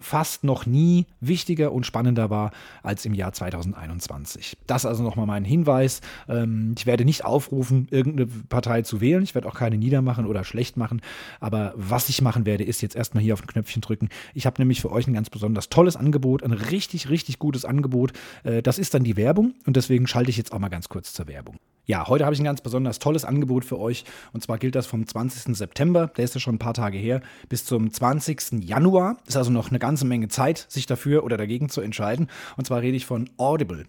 fast noch nie wichtiger und spannender war als im Jahr 2021. Das also nochmal mein Hinweis. Ähm, ich werde nicht aufrufen, irgendeine Partei zu wählen. Ich werde auch keine niedermachen oder schlecht machen. Aber was ich machen werde, ist jetzt erstmal hier auf ein Knöpfchen drücken. Ich habe nämlich für euch ein ganz besonders tolles Angebot, ein richtig, richtig gutes Angebot. Äh, das ist dann die Werbung und deswegen schalte ich jetzt auch mal ganz kurz zur Werbung. Ja, heute habe ich ein ganz besonders tolles Angebot für euch. Und zwar gilt das vom 20. September, der ist ja schon ein paar Tage her, bis zum 20. Januar. Ist also noch eine ganze Menge Zeit, sich dafür oder dagegen zu entscheiden. Und zwar rede ich von Audible.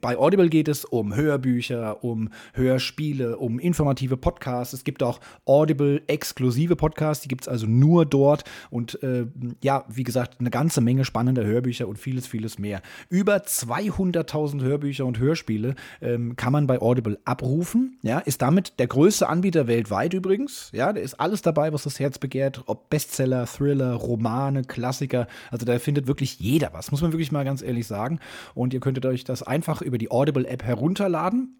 Bei Audible geht es um Hörbücher, um Hörspiele, um informative Podcasts. Es gibt auch Audible-exklusive Podcasts, die gibt es also nur dort. Und äh, ja, wie gesagt, eine ganze Menge spannender Hörbücher und vieles, vieles mehr. Über 200.000 Hörbücher und Hörspiele ähm, kann man bei Audible abrufen. Ja, ist damit der größte Anbieter weltweit übrigens. Ja, da ist alles dabei, was das Herz begehrt. Ob Bestseller, Thriller, Romane, Klassiker. Also da findet wirklich jeder was, muss man wirklich mal ganz ehrlich sagen. Und ihr könntet euch das einfach einfach über die Audible-App herunterladen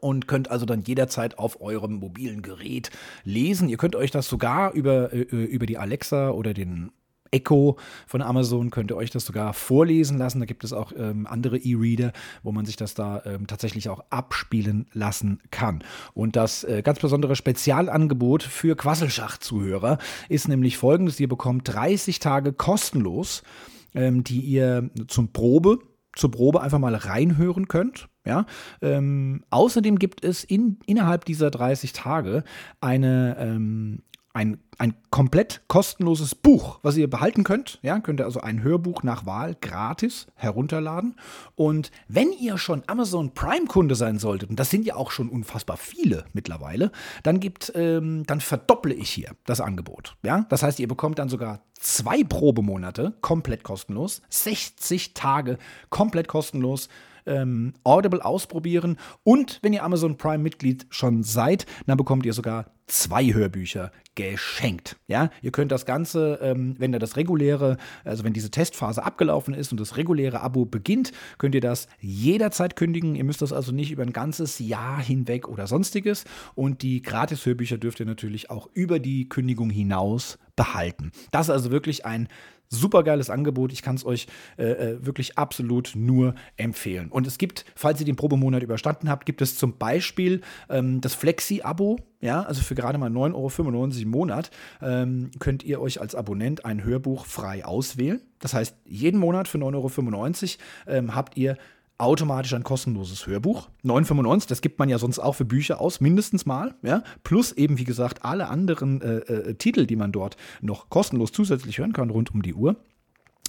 und könnt also dann jederzeit auf eurem mobilen Gerät lesen. Ihr könnt euch das sogar über, äh, über die Alexa oder den Echo von Amazon könnt ihr euch das sogar vorlesen lassen. Da gibt es auch ähm, andere E-Reader, wo man sich das da ähm, tatsächlich auch abspielen lassen kann. Und das äh, ganz besondere Spezialangebot für Quasselschach-Zuhörer ist nämlich folgendes: Ihr bekommt 30 Tage kostenlos, ähm, die ihr zum Probe zur Probe einfach mal reinhören könnt. Ja? Ähm, außerdem gibt es in, innerhalb dieser 30 Tage eine, ähm, ein, ein komplett kostenloses Buch, was ihr behalten könnt. Ja, könnt ihr also ein Hörbuch nach Wahl gratis herunterladen. Und wenn ihr schon Amazon Prime-Kunde sein solltet, und das sind ja auch schon unfassbar viele mittlerweile, dann gibt, ähm, dann verdopple ich hier das Angebot. Ja, das heißt, ihr bekommt dann sogar zwei Probemonate komplett kostenlos, 60 Tage komplett kostenlos ähm, Audible ausprobieren. Und wenn ihr Amazon Prime-Mitglied schon seid, dann bekommt ihr sogar zwei Hörbücher geschenkt. Ja, ihr könnt das Ganze, ähm, wenn da das reguläre, also wenn diese Testphase abgelaufen ist und das reguläre Abo beginnt, könnt ihr das jederzeit kündigen. Ihr müsst das also nicht über ein ganzes Jahr hinweg oder sonstiges. Und die Gratis-Hörbücher dürft ihr natürlich auch über die Kündigung hinaus behalten. Das ist also wirklich ein Super geiles Angebot. Ich kann es euch äh, äh, wirklich absolut nur empfehlen. Und es gibt, falls ihr den Probemonat überstanden habt, gibt es zum Beispiel ähm, das Flexi-Abo. Ja, also für gerade mal 9,95 Euro im Monat ähm, könnt ihr euch als Abonnent ein Hörbuch frei auswählen. Das heißt, jeden Monat für 9,95 Euro ähm, habt ihr automatisch ein kostenloses Hörbuch. 9,95, das gibt man ja sonst auch für Bücher aus, mindestens mal. Ja? Plus eben, wie gesagt, alle anderen äh, äh, Titel, die man dort noch kostenlos zusätzlich hören kann, rund um die Uhr.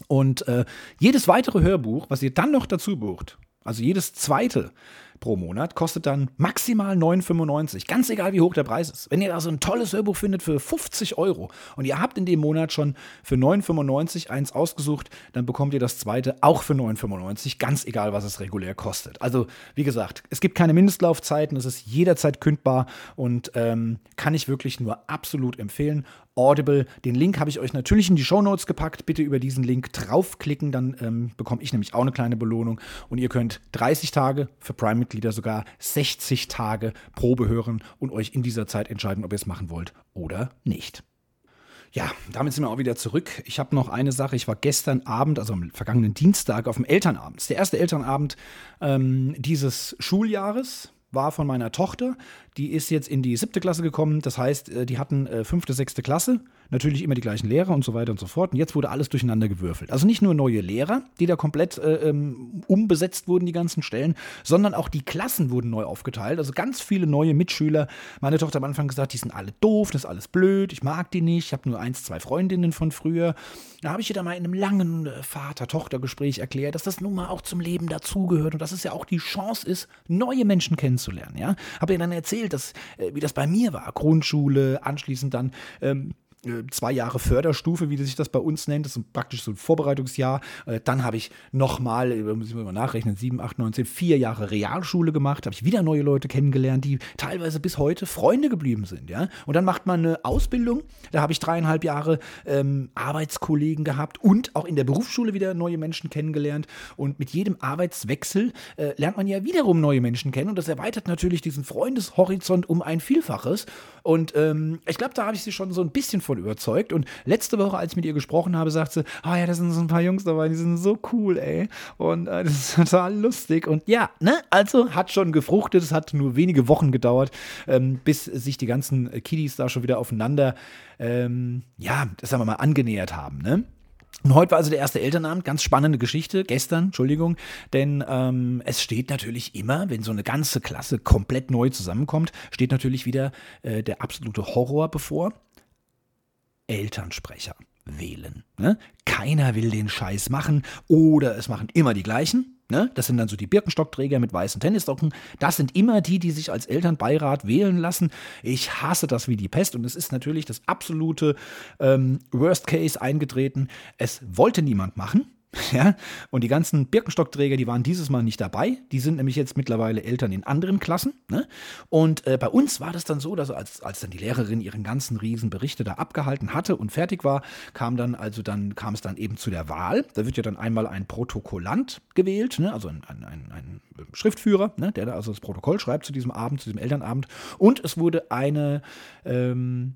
Und äh, jedes weitere Hörbuch, was ihr dann noch dazu bucht, also jedes zweite pro Monat, kostet dann maximal 9,95. Ganz egal, wie hoch der Preis ist. Wenn ihr da so ein tolles Hörbuch findet für 50 Euro und ihr habt in dem Monat schon für 9,95 eins ausgesucht, dann bekommt ihr das zweite auch für 9,95, ganz egal, was es regulär kostet. Also, wie gesagt, es gibt keine Mindestlaufzeiten, es ist jederzeit kündbar und ähm, kann ich wirklich nur absolut empfehlen. Audible. Den Link habe ich euch natürlich in die Show Notes gepackt. Bitte über diesen Link draufklicken, dann ähm, bekomme ich nämlich auch eine kleine Belohnung. Und ihr könnt 30 Tage für Prime-Mitglieder sogar 60 Tage Probe hören und euch in dieser Zeit entscheiden, ob ihr es machen wollt oder nicht. Ja, damit sind wir auch wieder zurück. Ich habe noch eine Sache. Ich war gestern Abend, also am vergangenen Dienstag, auf dem Elternabend. Der erste Elternabend ähm, dieses Schuljahres war von meiner Tochter. Die ist jetzt in die siebte Klasse gekommen. Das heißt, äh, die hatten äh, fünfte, sechste Klasse. Natürlich immer die gleichen Lehrer und so weiter und so fort. Und jetzt wurde alles durcheinander gewürfelt. Also nicht nur neue Lehrer, die da komplett äh, ähm, umbesetzt wurden, die ganzen Stellen, sondern auch die Klassen wurden neu aufgeteilt. Also ganz viele neue Mitschüler. Meine Tochter hat am Anfang gesagt, die sind alle doof, das ist alles blöd, ich mag die nicht. Ich habe nur eins, zwei Freundinnen von früher. Da habe ich ihr dann mal in einem langen äh, Vater-Tochter-Gespräch erklärt, dass das nun mal auch zum Leben dazugehört und dass es ja auch die Chance ist, neue Menschen kennenzulernen. Ja? Habe ihr dann erzählt, dass, äh, wie das bei mir war. Grundschule, anschließend dann ähm, äh, zwei Jahre Förderstufe, wie sich das bei uns nennt. Das ist praktisch so ein Vorbereitungsjahr. Äh, dann habe ich nochmal, äh, muss ich mal nachrechnen, sieben, acht, neun, zehn, vier Jahre Realschule gemacht. Habe ich wieder neue Leute kennengelernt, die teilweise bis heute Freunde geblieben sind. Ja? Und dann macht man eine Ausbildung. Da habe ich dreieinhalb Jahre ähm, Arbeitskollegen gehabt und auch in der Berufsschule wieder neue Menschen kennengelernt. Und mit jedem Arbeitswechsel äh, lernt man ja wiederum neue Menschen kennen. Und das erweitert natürlich diesen Freundeshorizont um ein Vielfaches. Und ähm, ich glaube, da habe ich sie schon so ein bisschen von überzeugt. Und letzte Woche, als ich mit ihr gesprochen habe, sagt sie, ah oh ja, da sind so ein paar Jungs dabei, die sind so cool, ey. Und äh, das ist (laughs) total lustig. Und ja, ne, also hat schon gefruchtet. Es hat nur wenige Wochen gedauert, ähm, bis sich die ganzen Kiddies da schon wieder aufeinander, ähm, ja, sagen wir mal, angenähert haben, ne? Und heute war also der erste Elternabend, ganz spannende Geschichte, gestern, Entschuldigung, denn ähm, es steht natürlich immer, wenn so eine ganze Klasse komplett neu zusammenkommt, steht natürlich wieder äh, der absolute Horror bevor. Elternsprecher wählen. Ne? Keiner will den Scheiß machen oder es machen immer die gleichen. Ne? Das sind dann so die Birkenstockträger mit weißen Tennissocken. Das sind immer die, die sich als Elternbeirat wählen lassen. Ich hasse das wie die Pest und es ist natürlich das absolute ähm, Worst Case eingetreten. Es wollte niemand machen. (laughs) Ja, und die ganzen Birkenstockträger, die waren dieses Mal nicht dabei. Die sind nämlich jetzt mittlerweile Eltern in anderen Klassen. Ne? Und äh, bei uns war das dann so, dass als, als dann die Lehrerin ihren ganzen Riesenberichte da abgehalten hatte und fertig war, kam dann also dann kam es dann eben zu der Wahl. Da wird ja dann einmal ein Protokollant gewählt, ne? also ein, ein, ein, ein Schriftführer, ne? der da also das Protokoll schreibt zu diesem Abend, zu diesem Elternabend. Und es wurde eine ähm,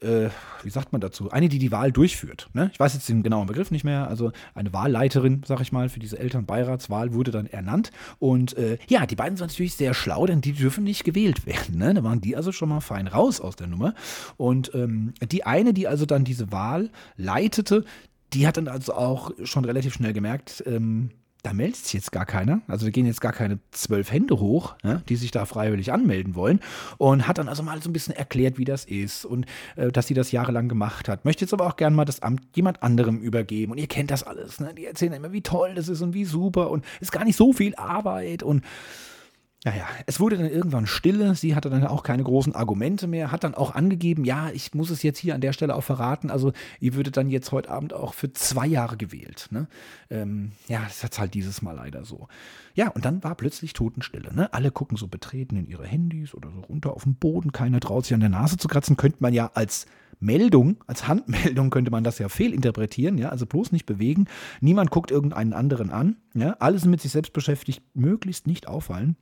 äh, wie sagt man dazu, eine, die die Wahl durchführt. Ne? Ich weiß jetzt den genauen Begriff nicht mehr. Also eine Wahlleiterin, sag ich mal, für diese Elternbeiratswahl wurde dann ernannt. Und äh, ja, die beiden sind natürlich sehr schlau, denn die dürfen nicht gewählt werden. Ne? Da waren die also schon mal fein raus aus der Nummer. Und ähm, die eine, die also dann diese Wahl leitete, die hat dann also auch schon relativ schnell gemerkt, ähm, da meldet sich jetzt gar keiner. Also da gehen jetzt gar keine zwölf Hände hoch, ja, die sich da freiwillig anmelden wollen. Und hat dann also mal so ein bisschen erklärt, wie das ist und äh, dass sie das jahrelang gemacht hat. Möchte jetzt aber auch gerne mal das Amt jemand anderem übergeben. Und ihr kennt das alles. Ne? Die erzählen immer, wie toll das ist und wie super und ist gar nicht so viel Arbeit und naja, es wurde dann irgendwann stille. Sie hatte dann auch keine großen Argumente mehr, hat dann auch angegeben, ja, ich muss es jetzt hier an der Stelle auch verraten. Also, ihr würdet dann jetzt heute Abend auch für zwei Jahre gewählt. Ne? Ähm, ja, das hat halt dieses Mal leider so. Ja, und dann war plötzlich Totenstille. Ne? Alle gucken so betreten in ihre Handys oder so runter auf den Boden. Keiner traut sich an der Nase zu kratzen. Könnte man ja als Meldung, als Handmeldung könnte man das ja fehlinterpretieren, ja, also bloß nicht bewegen. Niemand guckt irgendeinen anderen an, ja, alle sind mit sich selbst beschäftigt, möglichst nicht auffallen.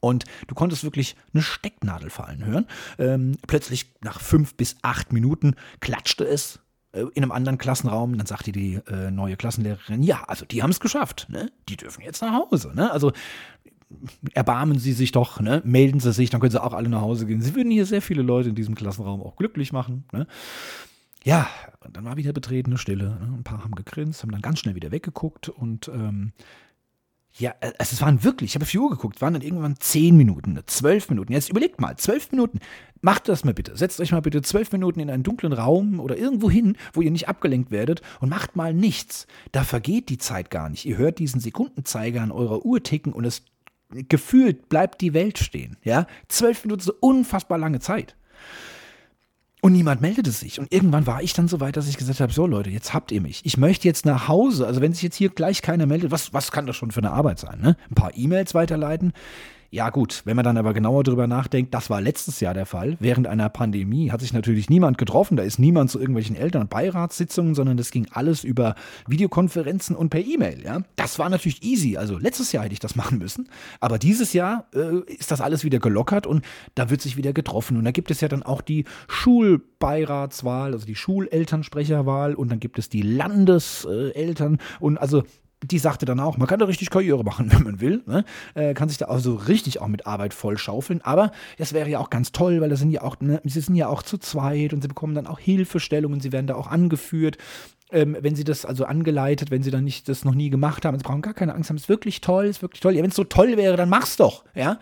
Und du konntest wirklich eine Stecknadel fallen hören. Ähm, plötzlich nach fünf bis acht Minuten klatschte es äh, in einem anderen Klassenraum. Dann sagte die äh, neue Klassenlehrerin, ja, also die haben es geschafft. Ne? Die dürfen jetzt nach Hause. Ne? Also erbarmen Sie sich doch, ne? melden Sie sich, dann können Sie auch alle nach Hause gehen. Sie würden hier sehr viele Leute in diesem Klassenraum auch glücklich machen. Ne? Ja, dann war wieder betretene Stille. Ne? Ein paar haben gegrinst, haben dann ganz schnell wieder weggeguckt und ähm, ja, äh, also es waren wirklich, ich habe auf die Uhr geguckt, waren dann irgendwann zehn Minuten, zwölf Minuten. Jetzt überlegt mal, zwölf Minuten. Macht das mal bitte. Setzt euch mal bitte zwölf Minuten in einen dunklen Raum oder irgendwo hin, wo ihr nicht abgelenkt werdet und macht mal nichts. Da vergeht die Zeit gar nicht. Ihr hört diesen Sekundenzeiger an eurer Uhr ticken und es gefühlt bleibt die Welt stehen. Ja, zwölf Minuten ist eine unfassbar lange Zeit. Und niemand meldete sich. Und irgendwann war ich dann so weit, dass ich gesagt habe: So, Leute, jetzt habt ihr mich. Ich möchte jetzt nach Hause. Also, wenn sich jetzt hier gleich keiner meldet, was, was kann das schon für eine Arbeit sein? Ne? Ein paar E-Mails weiterleiten. Ja gut, wenn man dann aber genauer drüber nachdenkt, das war letztes Jahr der Fall. Während einer Pandemie hat sich natürlich niemand getroffen, da ist niemand zu irgendwelchen Eltern- und Beiratssitzungen, sondern das ging alles über Videokonferenzen und per E-Mail. Ja? Das war natürlich easy. Also letztes Jahr hätte ich das machen müssen, aber dieses Jahr äh, ist das alles wieder gelockert und da wird sich wieder getroffen. Und da gibt es ja dann auch die Schulbeiratswahl, also die Schulelternsprecherwahl und dann gibt es die Landeseltern und also die sagte dann auch, man kann da richtig Karriere machen, (laughs) wenn man will. Ne? Äh, kann sich da also richtig auch mit Arbeit voll schaufeln. Aber das wäre ja auch ganz toll, weil das sind ja auch, ne, sie sind ja auch zu zweit und sie bekommen dann auch Hilfestellungen, sie werden da auch angeführt. Ähm, wenn sie das also angeleitet, wenn sie dann nicht das noch nie gemacht haben, sie brauchen gar keine Angst haben, ist wirklich toll, ist wirklich toll. Ja, wenn es so toll wäre, dann mach's doch, ja.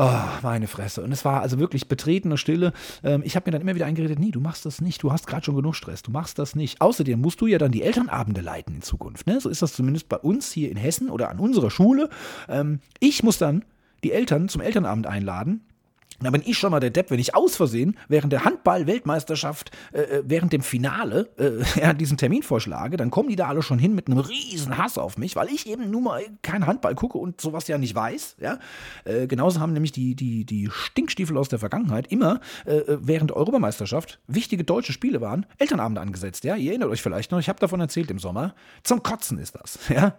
Oh, meine Fresse. Und es war also wirklich betretene Stille. Ähm, ich habe mir dann immer wieder eingeredet, nee, du machst das nicht. Du hast gerade schon genug Stress. Du machst das nicht. Außerdem musst du ja dann die Elternabende leiten in Zukunft. Ne? So ist das zumindest bei uns hier in Hessen oder an unserer Schule. Ähm, ich muss dann die Eltern zum Elternabend einladen da bin ich schon mal der Depp, wenn ich aus Versehen während der Handball-Weltmeisterschaft, äh, äh während dem Finale, äh, (laughs) diesen Termin vorschlage, dann kommen die da alle schon hin mit einem riesen Hass auf mich, weil ich eben nun mal kein Handball gucke und sowas ja nicht weiß. Ja? Äh, genauso haben nämlich die, die, die Stinkstiefel aus der Vergangenheit immer äh, äh, während der Europameisterschaft wichtige deutsche Spiele waren, Elternabende angesetzt. Ja? Ihr erinnert euch vielleicht noch, ich habe davon erzählt im Sommer. Zum Kotzen ist das. (laughs) Ja?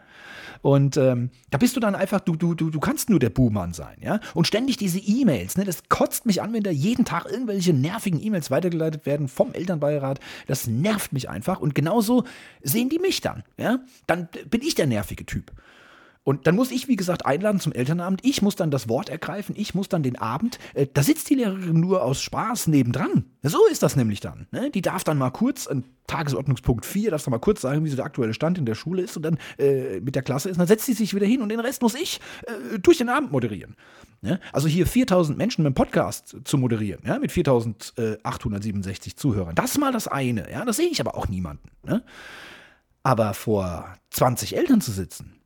Und ähm, da bist du dann einfach, du, du, du, du kannst nur der Buhmann sein, ja. Und ständig diese E-Mails, ne, das kotzt mich an, wenn da jeden Tag irgendwelche nervigen E-Mails weitergeleitet werden vom Elternbeirat. Das nervt mich einfach. Und genauso sehen die mich dann. Ja? Dann bin ich der nervige Typ. Und dann muss ich, wie gesagt, einladen zum Elternabend. Ich muss dann das Wort ergreifen. Ich muss dann den Abend. Äh, da sitzt die Lehrerin nur aus Spaß nebendran. So ist das nämlich dann. Ne? Die darf dann mal kurz, an Tagesordnungspunkt 4, darf dann mal kurz sagen, wie so der aktuelle Stand in der Schule ist und dann äh, mit der Klasse ist. dann setzt sie sich wieder hin und den Rest muss ich äh, durch den Abend moderieren. Ne? Also hier 4000 Menschen mit dem Podcast zu moderieren, ja? mit 4867 Zuhörern. Das mal das eine. Ja? Das sehe ich aber auch niemanden. Ne? Aber vor 20 Eltern zu sitzen,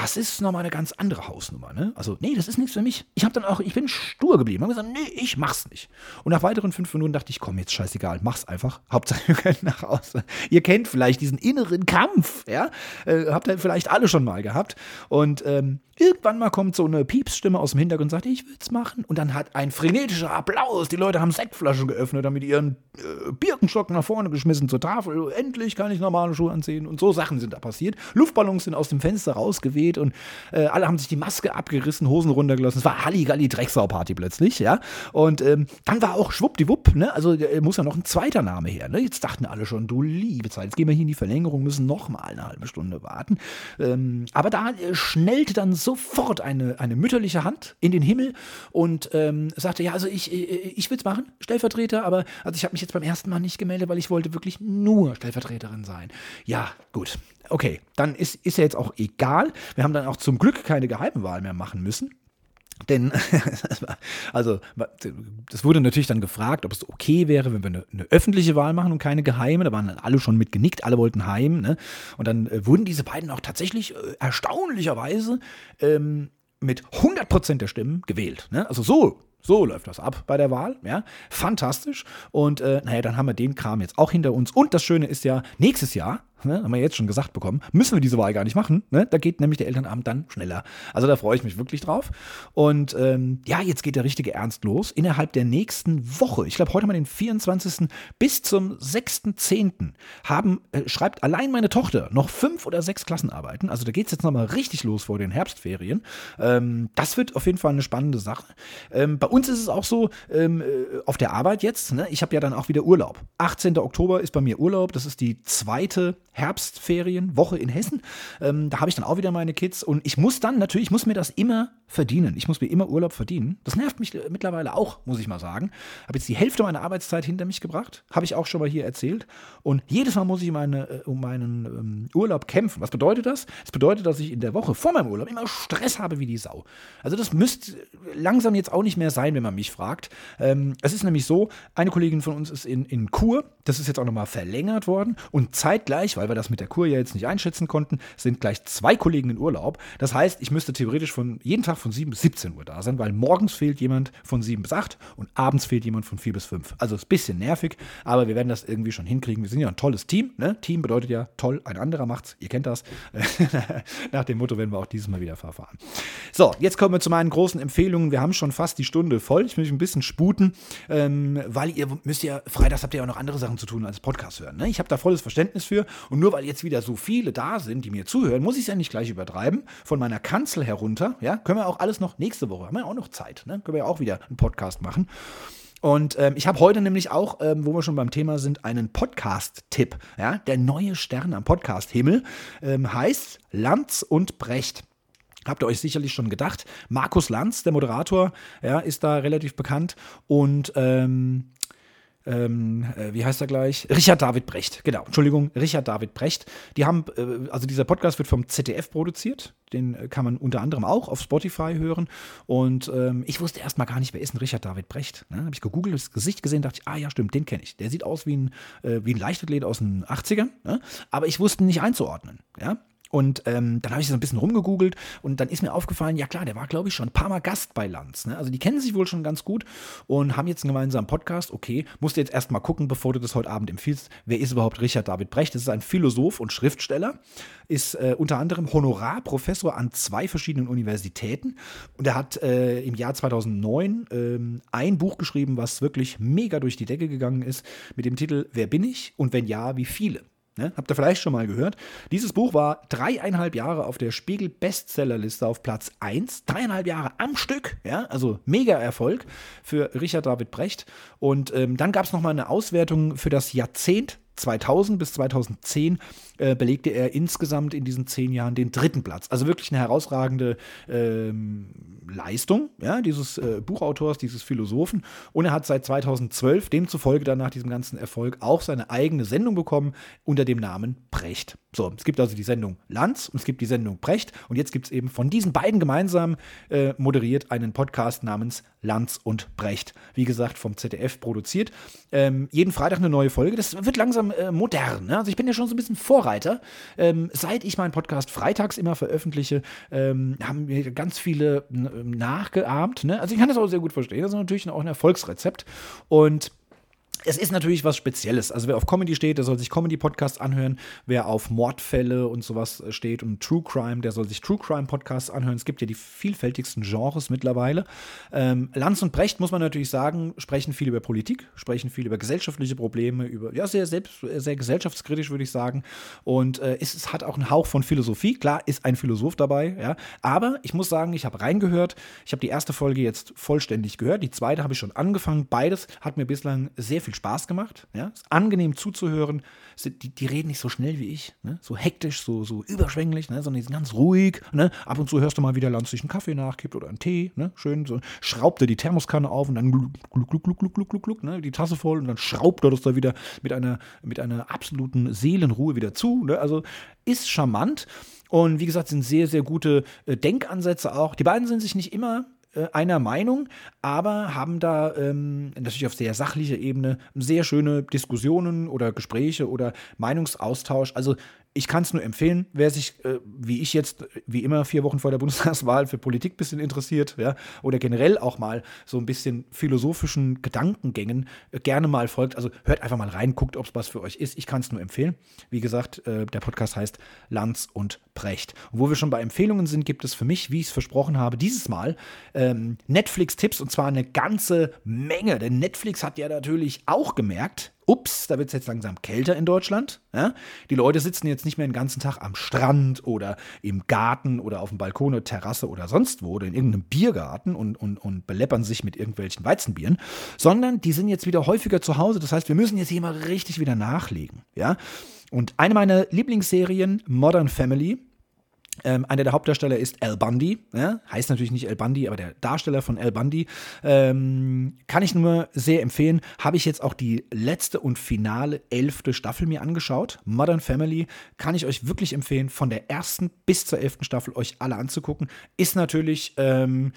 das ist nochmal eine ganz andere Hausnummer. Ne? Also, nee, das ist nichts für mich. Ich habe dann auch, ich bin stur geblieben. Ich habe gesagt, nee, ich mach's nicht. Und nach weiteren fünf Minuten dachte ich, komm, jetzt scheißegal, mach's einfach. Hauptsache, (laughs) ihr könnt nach Hause. Ihr kennt vielleicht diesen inneren Kampf, ja? Äh, habt ihr vielleicht alle schon mal gehabt. Und ähm, Irgendwann mal kommt so eine Piepsstimme aus dem Hintergrund und sagt, ich will's machen. Und dann hat ein frenetischer Applaus. Die Leute haben Sektflaschen geöffnet, damit ihren äh, Birkenstock nach vorne geschmissen zur Tafel. Endlich kann ich normale Schuhe anziehen. Und so Sachen sind da passiert. Luftballons sind aus dem Fenster rausgeweht und äh, alle haben sich die Maske abgerissen, Hosen runtergelassen. Es war Halligalli Drecksau-Party plötzlich, ja. Und ähm, dann war auch schwuppdiwupp, ne? Also äh, muss ja noch ein zweiter Name her, ne? Jetzt dachten alle schon, du liebe Zeit, jetzt gehen wir hier in die Verlängerung, müssen noch mal eine halbe Stunde warten. Ähm, aber da äh, schnellte dann so sofort eine, eine mütterliche Hand in den Himmel und ähm, sagte, ja, also ich, ich, ich will es machen, Stellvertreter, aber also ich habe mich jetzt beim ersten Mal nicht gemeldet, weil ich wollte wirklich nur Stellvertreterin sein. Ja, gut. Okay, dann ist, ist ja jetzt auch egal. Wir haben dann auch zum Glück keine Geheimwahl mehr machen müssen. Denn, (laughs) also, das wurde natürlich dann gefragt, ob es okay wäre, wenn wir eine, eine, öffentliche Wahl machen und keine geheime. Da waren dann alle schon mit genickt, alle wollten heim. Ne? Und dann äh, wurden diese beiden auch tatsächlich äh, erstaunlicherweise ähm, mit 100% der Stimmen gewählt. Ne? Also so so läuft das ab bei der Wahl, ja. Fantastisch. Und äh, naja, dann haben wir den Kram jetzt auch hinter uns. Und das Schöne ist ja, nächstes Jahr ne, haben wir jetzt schon gesagt bekommen, müssen wir diese Wahl gar nicht machen. Ne? Da geht nämlich der Elternabend dann schneller. Also da freue ich mich wirklich drauf. Und ähm, ja, jetzt geht der richtige Ernst los. Innerhalb der nächsten Woche, ich glaube heute mal den 24. bis zum 6.10. haben, äh, schreibt allein meine Tochter noch fünf oder sechs Klassenarbeiten. Also da geht es jetzt nochmal richtig los vor den Herbstferien. Ähm, das wird auf jeden Fall eine spannende Sache. Ähm, bei uns ist es auch so, ähm, äh, auf der Arbeit jetzt, ne? ich habe ja dann auch wieder Urlaub. 18. Oktober ist bei mir Urlaub. Das ist die zweite Herbstferienwoche in Hessen. Ähm, da habe ich dann auch wieder meine Kids und ich muss dann natürlich, ich muss mir das immer verdienen. Ich muss mir immer Urlaub verdienen. Das nervt mich mittlerweile auch, muss ich mal sagen. Habe jetzt die Hälfte meiner Arbeitszeit hinter mich gebracht, habe ich auch schon mal hier erzählt. Und jedes Mal muss ich meine, äh, um meinen ähm, Urlaub kämpfen. Was bedeutet das? Das bedeutet, dass ich in der Woche vor meinem Urlaub immer Stress habe wie die Sau. Also das müsste langsam jetzt auch nicht mehr sein, wenn man mich fragt. Ähm, es ist nämlich so, eine Kollegin von uns ist in, in Kur, das ist jetzt auch nochmal verlängert worden und zeitgleich, weil wir das mit der Kur ja jetzt nicht einschätzen konnten, sind gleich zwei Kollegen in Urlaub. Das heißt, ich müsste theoretisch von jeden Tag von 7 bis 17 Uhr da sein, weil morgens fehlt jemand von 7 bis 8 und abends fehlt jemand von 4 bis 5. Also ist ein bisschen nervig, aber wir werden das irgendwie schon hinkriegen. Wir sind ja ein tolles Team. Ne? Team bedeutet ja toll, ein anderer macht's. Ihr kennt das. (laughs) Nach dem Motto werden wir auch dieses Mal wieder verfahren. So, jetzt kommen wir zu meinen großen Empfehlungen. Wir haben schon fast die Stunde voll. Ich muss mich ein bisschen sputen, ähm, weil ihr müsst ja, freitags habt ihr ja auch noch andere Sachen zu tun als Podcast hören. Ne? Ich habe da volles Verständnis für und und nur weil jetzt wieder so viele da sind, die mir zuhören, muss ich es ja nicht gleich übertreiben. Von meiner Kanzel herunter, ja, können wir auch alles noch nächste Woche, haben wir ja auch noch Zeit, ne? Können wir ja auch wieder einen Podcast machen. Und ähm, ich habe heute nämlich auch, ähm, wo wir schon beim Thema sind, einen Podcast-Tipp. Ja? Der neue Stern am Podcast-Himmel ähm, heißt Lanz und Brecht. Habt ihr euch sicherlich schon gedacht. Markus Lanz, der Moderator, ja, ist da relativ bekannt. Und ähm, ähm, äh, wie heißt er gleich? Richard David Brecht, genau, Entschuldigung, Richard David Brecht. Die haben, äh, also dieser Podcast wird vom ZDF produziert, den äh, kann man unter anderem auch auf Spotify hören. Und ähm, ich wusste erstmal gar nicht, wer ist denn Richard David Brecht. Ne? Habe ich gegoogelt, das Gesicht gesehen, dachte ich, ah ja, stimmt, den kenne ich. Der sieht aus wie ein, äh, wie ein Leichtathlet aus den 80ern, ne? aber ich wusste ihn nicht einzuordnen. Ja? Und ähm, dann habe ich so ein bisschen rumgegoogelt und dann ist mir aufgefallen, ja klar, der war, glaube ich, schon ein paar Mal Gast bei Lanz. Ne? Also die kennen sich wohl schon ganz gut und haben jetzt einen gemeinsamen Podcast. Okay, musst du jetzt erstmal gucken, bevor du das heute Abend empfiehlst. Wer ist überhaupt Richard David Brecht? Das ist ein Philosoph und Schriftsteller, ist äh, unter anderem Honorarprofessor an zwei verschiedenen Universitäten und er hat äh, im Jahr 2009 äh, ein Buch geschrieben, was wirklich mega durch die Decke gegangen ist, mit dem Titel Wer bin ich und wenn ja, wie viele? Ne? Habt ihr vielleicht schon mal gehört? Dieses Buch war dreieinhalb Jahre auf der Spiegel-Bestsellerliste auf Platz 1. Dreieinhalb Jahre am Stück, ja, also mega Erfolg für Richard David Brecht. Und ähm, dann gab es nochmal eine Auswertung für das Jahrzehnt 2000 bis 2010 äh, belegte er insgesamt in diesen zehn Jahren den dritten Platz. Also wirklich eine herausragende ähm, Leistung ja, dieses äh, Buchautors, dieses Philosophen. Und er hat seit 2012 demzufolge dann nach diesem ganzen Erfolg auch seine eigene Sendung bekommen unter dem Namen Precht. So, es gibt also die Sendung Lanz und es gibt die Sendung Precht. Und jetzt gibt es eben von diesen beiden gemeinsam äh, moderiert einen Podcast namens Lanz und Brecht. Wie gesagt, vom ZDF produziert. Ähm, jeden Freitag eine neue Folge. Das wird langsam äh, modern. Ne? Also ich bin ja schon so ein bisschen Vorreiter. Ähm, seit ich meinen Podcast freitags immer veröffentliche, ähm, haben mir ganz viele nachgeahmt. Ne? Also ich kann das auch sehr gut verstehen. Das ist natürlich auch ein Erfolgsrezept. Und es ist natürlich was Spezielles. Also wer auf Comedy steht, der soll sich Comedy-Podcasts anhören. Wer auf Mordfälle und sowas steht und True Crime, der soll sich True Crime-Podcasts anhören. Es gibt ja die vielfältigsten Genres mittlerweile. Ähm, Lanz und Brecht, muss man natürlich sagen, sprechen viel über Politik, sprechen viel über gesellschaftliche Probleme, über, ja, sehr, selbst, sehr gesellschaftskritisch, würde ich sagen. Und äh, es, es, hat auch einen Hauch von Philosophie. Klar, ist ein Philosoph dabei, ja. Aber ich muss sagen, ich habe reingehört. Ich habe die erste Folge jetzt vollständig gehört. Die zweite habe ich schon angefangen. Beides hat mir bislang sehr viel viel Spaß gemacht. Ja? Ist angenehm zuzuhören. Die, die reden nicht so schnell wie ich, ne? so hektisch, so, so überschwänglich, ne? sondern die sind ganz ruhig. Ne? Ab und zu hörst du mal wieder, Lanz sich einen Kaffee nachkippt oder einen Tee. Ne? Schön, so schraubt er die Thermoskanne auf und dann gluck, gluck, gluck, gluck, gluck, gluck, gluck, ne? die Tasse voll und dann schraubt er das da wieder mit einer, mit einer absoluten Seelenruhe wieder zu. Ne? Also ist charmant. Und wie gesagt, sind sehr, sehr gute äh, Denkansätze auch. Die beiden sind sich nicht immer äh, einer Meinung, aber haben da ähm, natürlich auf sehr sachlicher Ebene sehr schöne Diskussionen oder Gespräche oder Meinungsaustausch. Also ich kann es nur empfehlen, wer sich, äh, wie ich jetzt, wie immer, vier Wochen vor der Bundestagswahl für Politik ein bisschen interessiert, ja, oder generell auch mal so ein bisschen philosophischen Gedankengängen äh, gerne mal folgt. Also hört einfach mal rein, guckt, ob es was für euch ist. Ich kann es nur empfehlen. Wie gesagt, äh, der Podcast heißt Lanz und Brecht. Und wo wir schon bei Empfehlungen sind, gibt es für mich, wie ich es versprochen habe, dieses Mal ähm, Netflix-Tipps und zwar eine ganze Menge. Denn Netflix hat ja natürlich auch gemerkt, ups, da wird es jetzt langsam kälter in Deutschland. Ja? Die Leute sitzen jetzt nicht mehr den ganzen Tag am Strand oder im Garten oder auf dem Balkon oder Terrasse oder sonst wo oder in irgendeinem Biergarten und, und, und beleppern sich mit irgendwelchen Weizenbieren, sondern die sind jetzt wieder häufiger zu Hause. Das heißt, wir müssen jetzt hier mal richtig wieder nachlegen. Ja? Und eine meiner Lieblingsserien, Modern Family, ähm, einer der Hauptdarsteller ist Al Bundy. Ja? Heißt natürlich nicht Al Bundy, aber der Darsteller von Al Bundy. Ähm, kann ich nur sehr empfehlen. Habe ich jetzt auch die letzte und finale elfte Staffel mir angeschaut. Modern Family kann ich euch wirklich empfehlen, von der ersten bis zur elften Staffel euch alle anzugucken. Ist natürlich. Ähm,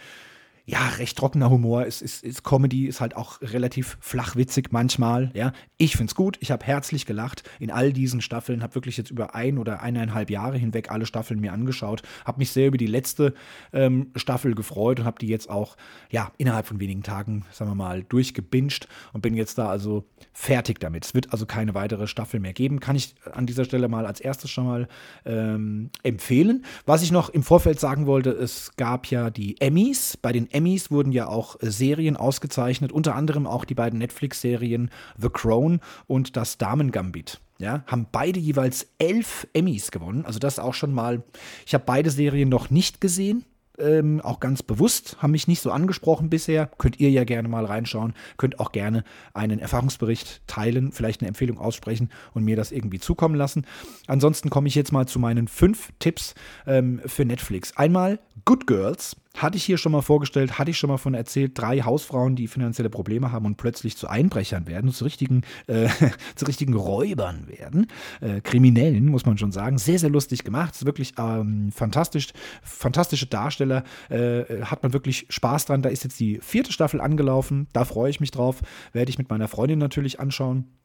ja, recht trockener Humor, ist, ist, ist Comedy, ist halt auch relativ flachwitzig manchmal, ja. Ich find's gut, ich habe herzlich gelacht in all diesen Staffeln, habe wirklich jetzt über ein oder eineinhalb Jahre hinweg alle Staffeln mir angeschaut, habe mich sehr über die letzte ähm, Staffel gefreut und habe die jetzt auch, ja, innerhalb von wenigen Tagen, sagen wir mal, durchgebinged und bin jetzt da also fertig damit. Es wird also keine weitere Staffel mehr geben, kann ich an dieser Stelle mal als erstes schon mal ähm, empfehlen. Was ich noch im Vorfeld sagen wollte, es gab ja die Emmys, bei den Emmys wurden ja auch äh, Serien ausgezeichnet, unter anderem auch die beiden Netflix-Serien The Crown und das Damen-Gambit. Ja, haben beide jeweils elf Emmys gewonnen. Also das auch schon mal. Ich habe beide Serien noch nicht gesehen ähm, auch ganz bewusst, haben mich nicht so angesprochen bisher. Könnt ihr ja gerne mal reinschauen. Könnt auch gerne einen Erfahrungsbericht teilen, vielleicht eine Empfehlung aussprechen und mir das irgendwie zukommen lassen. Ansonsten komme ich jetzt mal zu meinen fünf Tipps ähm, für Netflix. Einmal Good Girls. Hatte ich hier schon mal vorgestellt, hatte ich schon mal von erzählt, drei Hausfrauen, die finanzielle Probleme haben und plötzlich zu Einbrechern werden, zu richtigen, äh, (laughs) zu richtigen Räubern werden. Äh, Kriminellen, muss man schon sagen. Sehr, sehr lustig gemacht. Ist wirklich ähm, fantastisch, fantastische Darsteller. Äh, hat man wirklich Spaß dran. Da ist jetzt die vierte Staffel angelaufen. Da freue ich mich drauf. Werde ich mit meiner Freundin natürlich anschauen.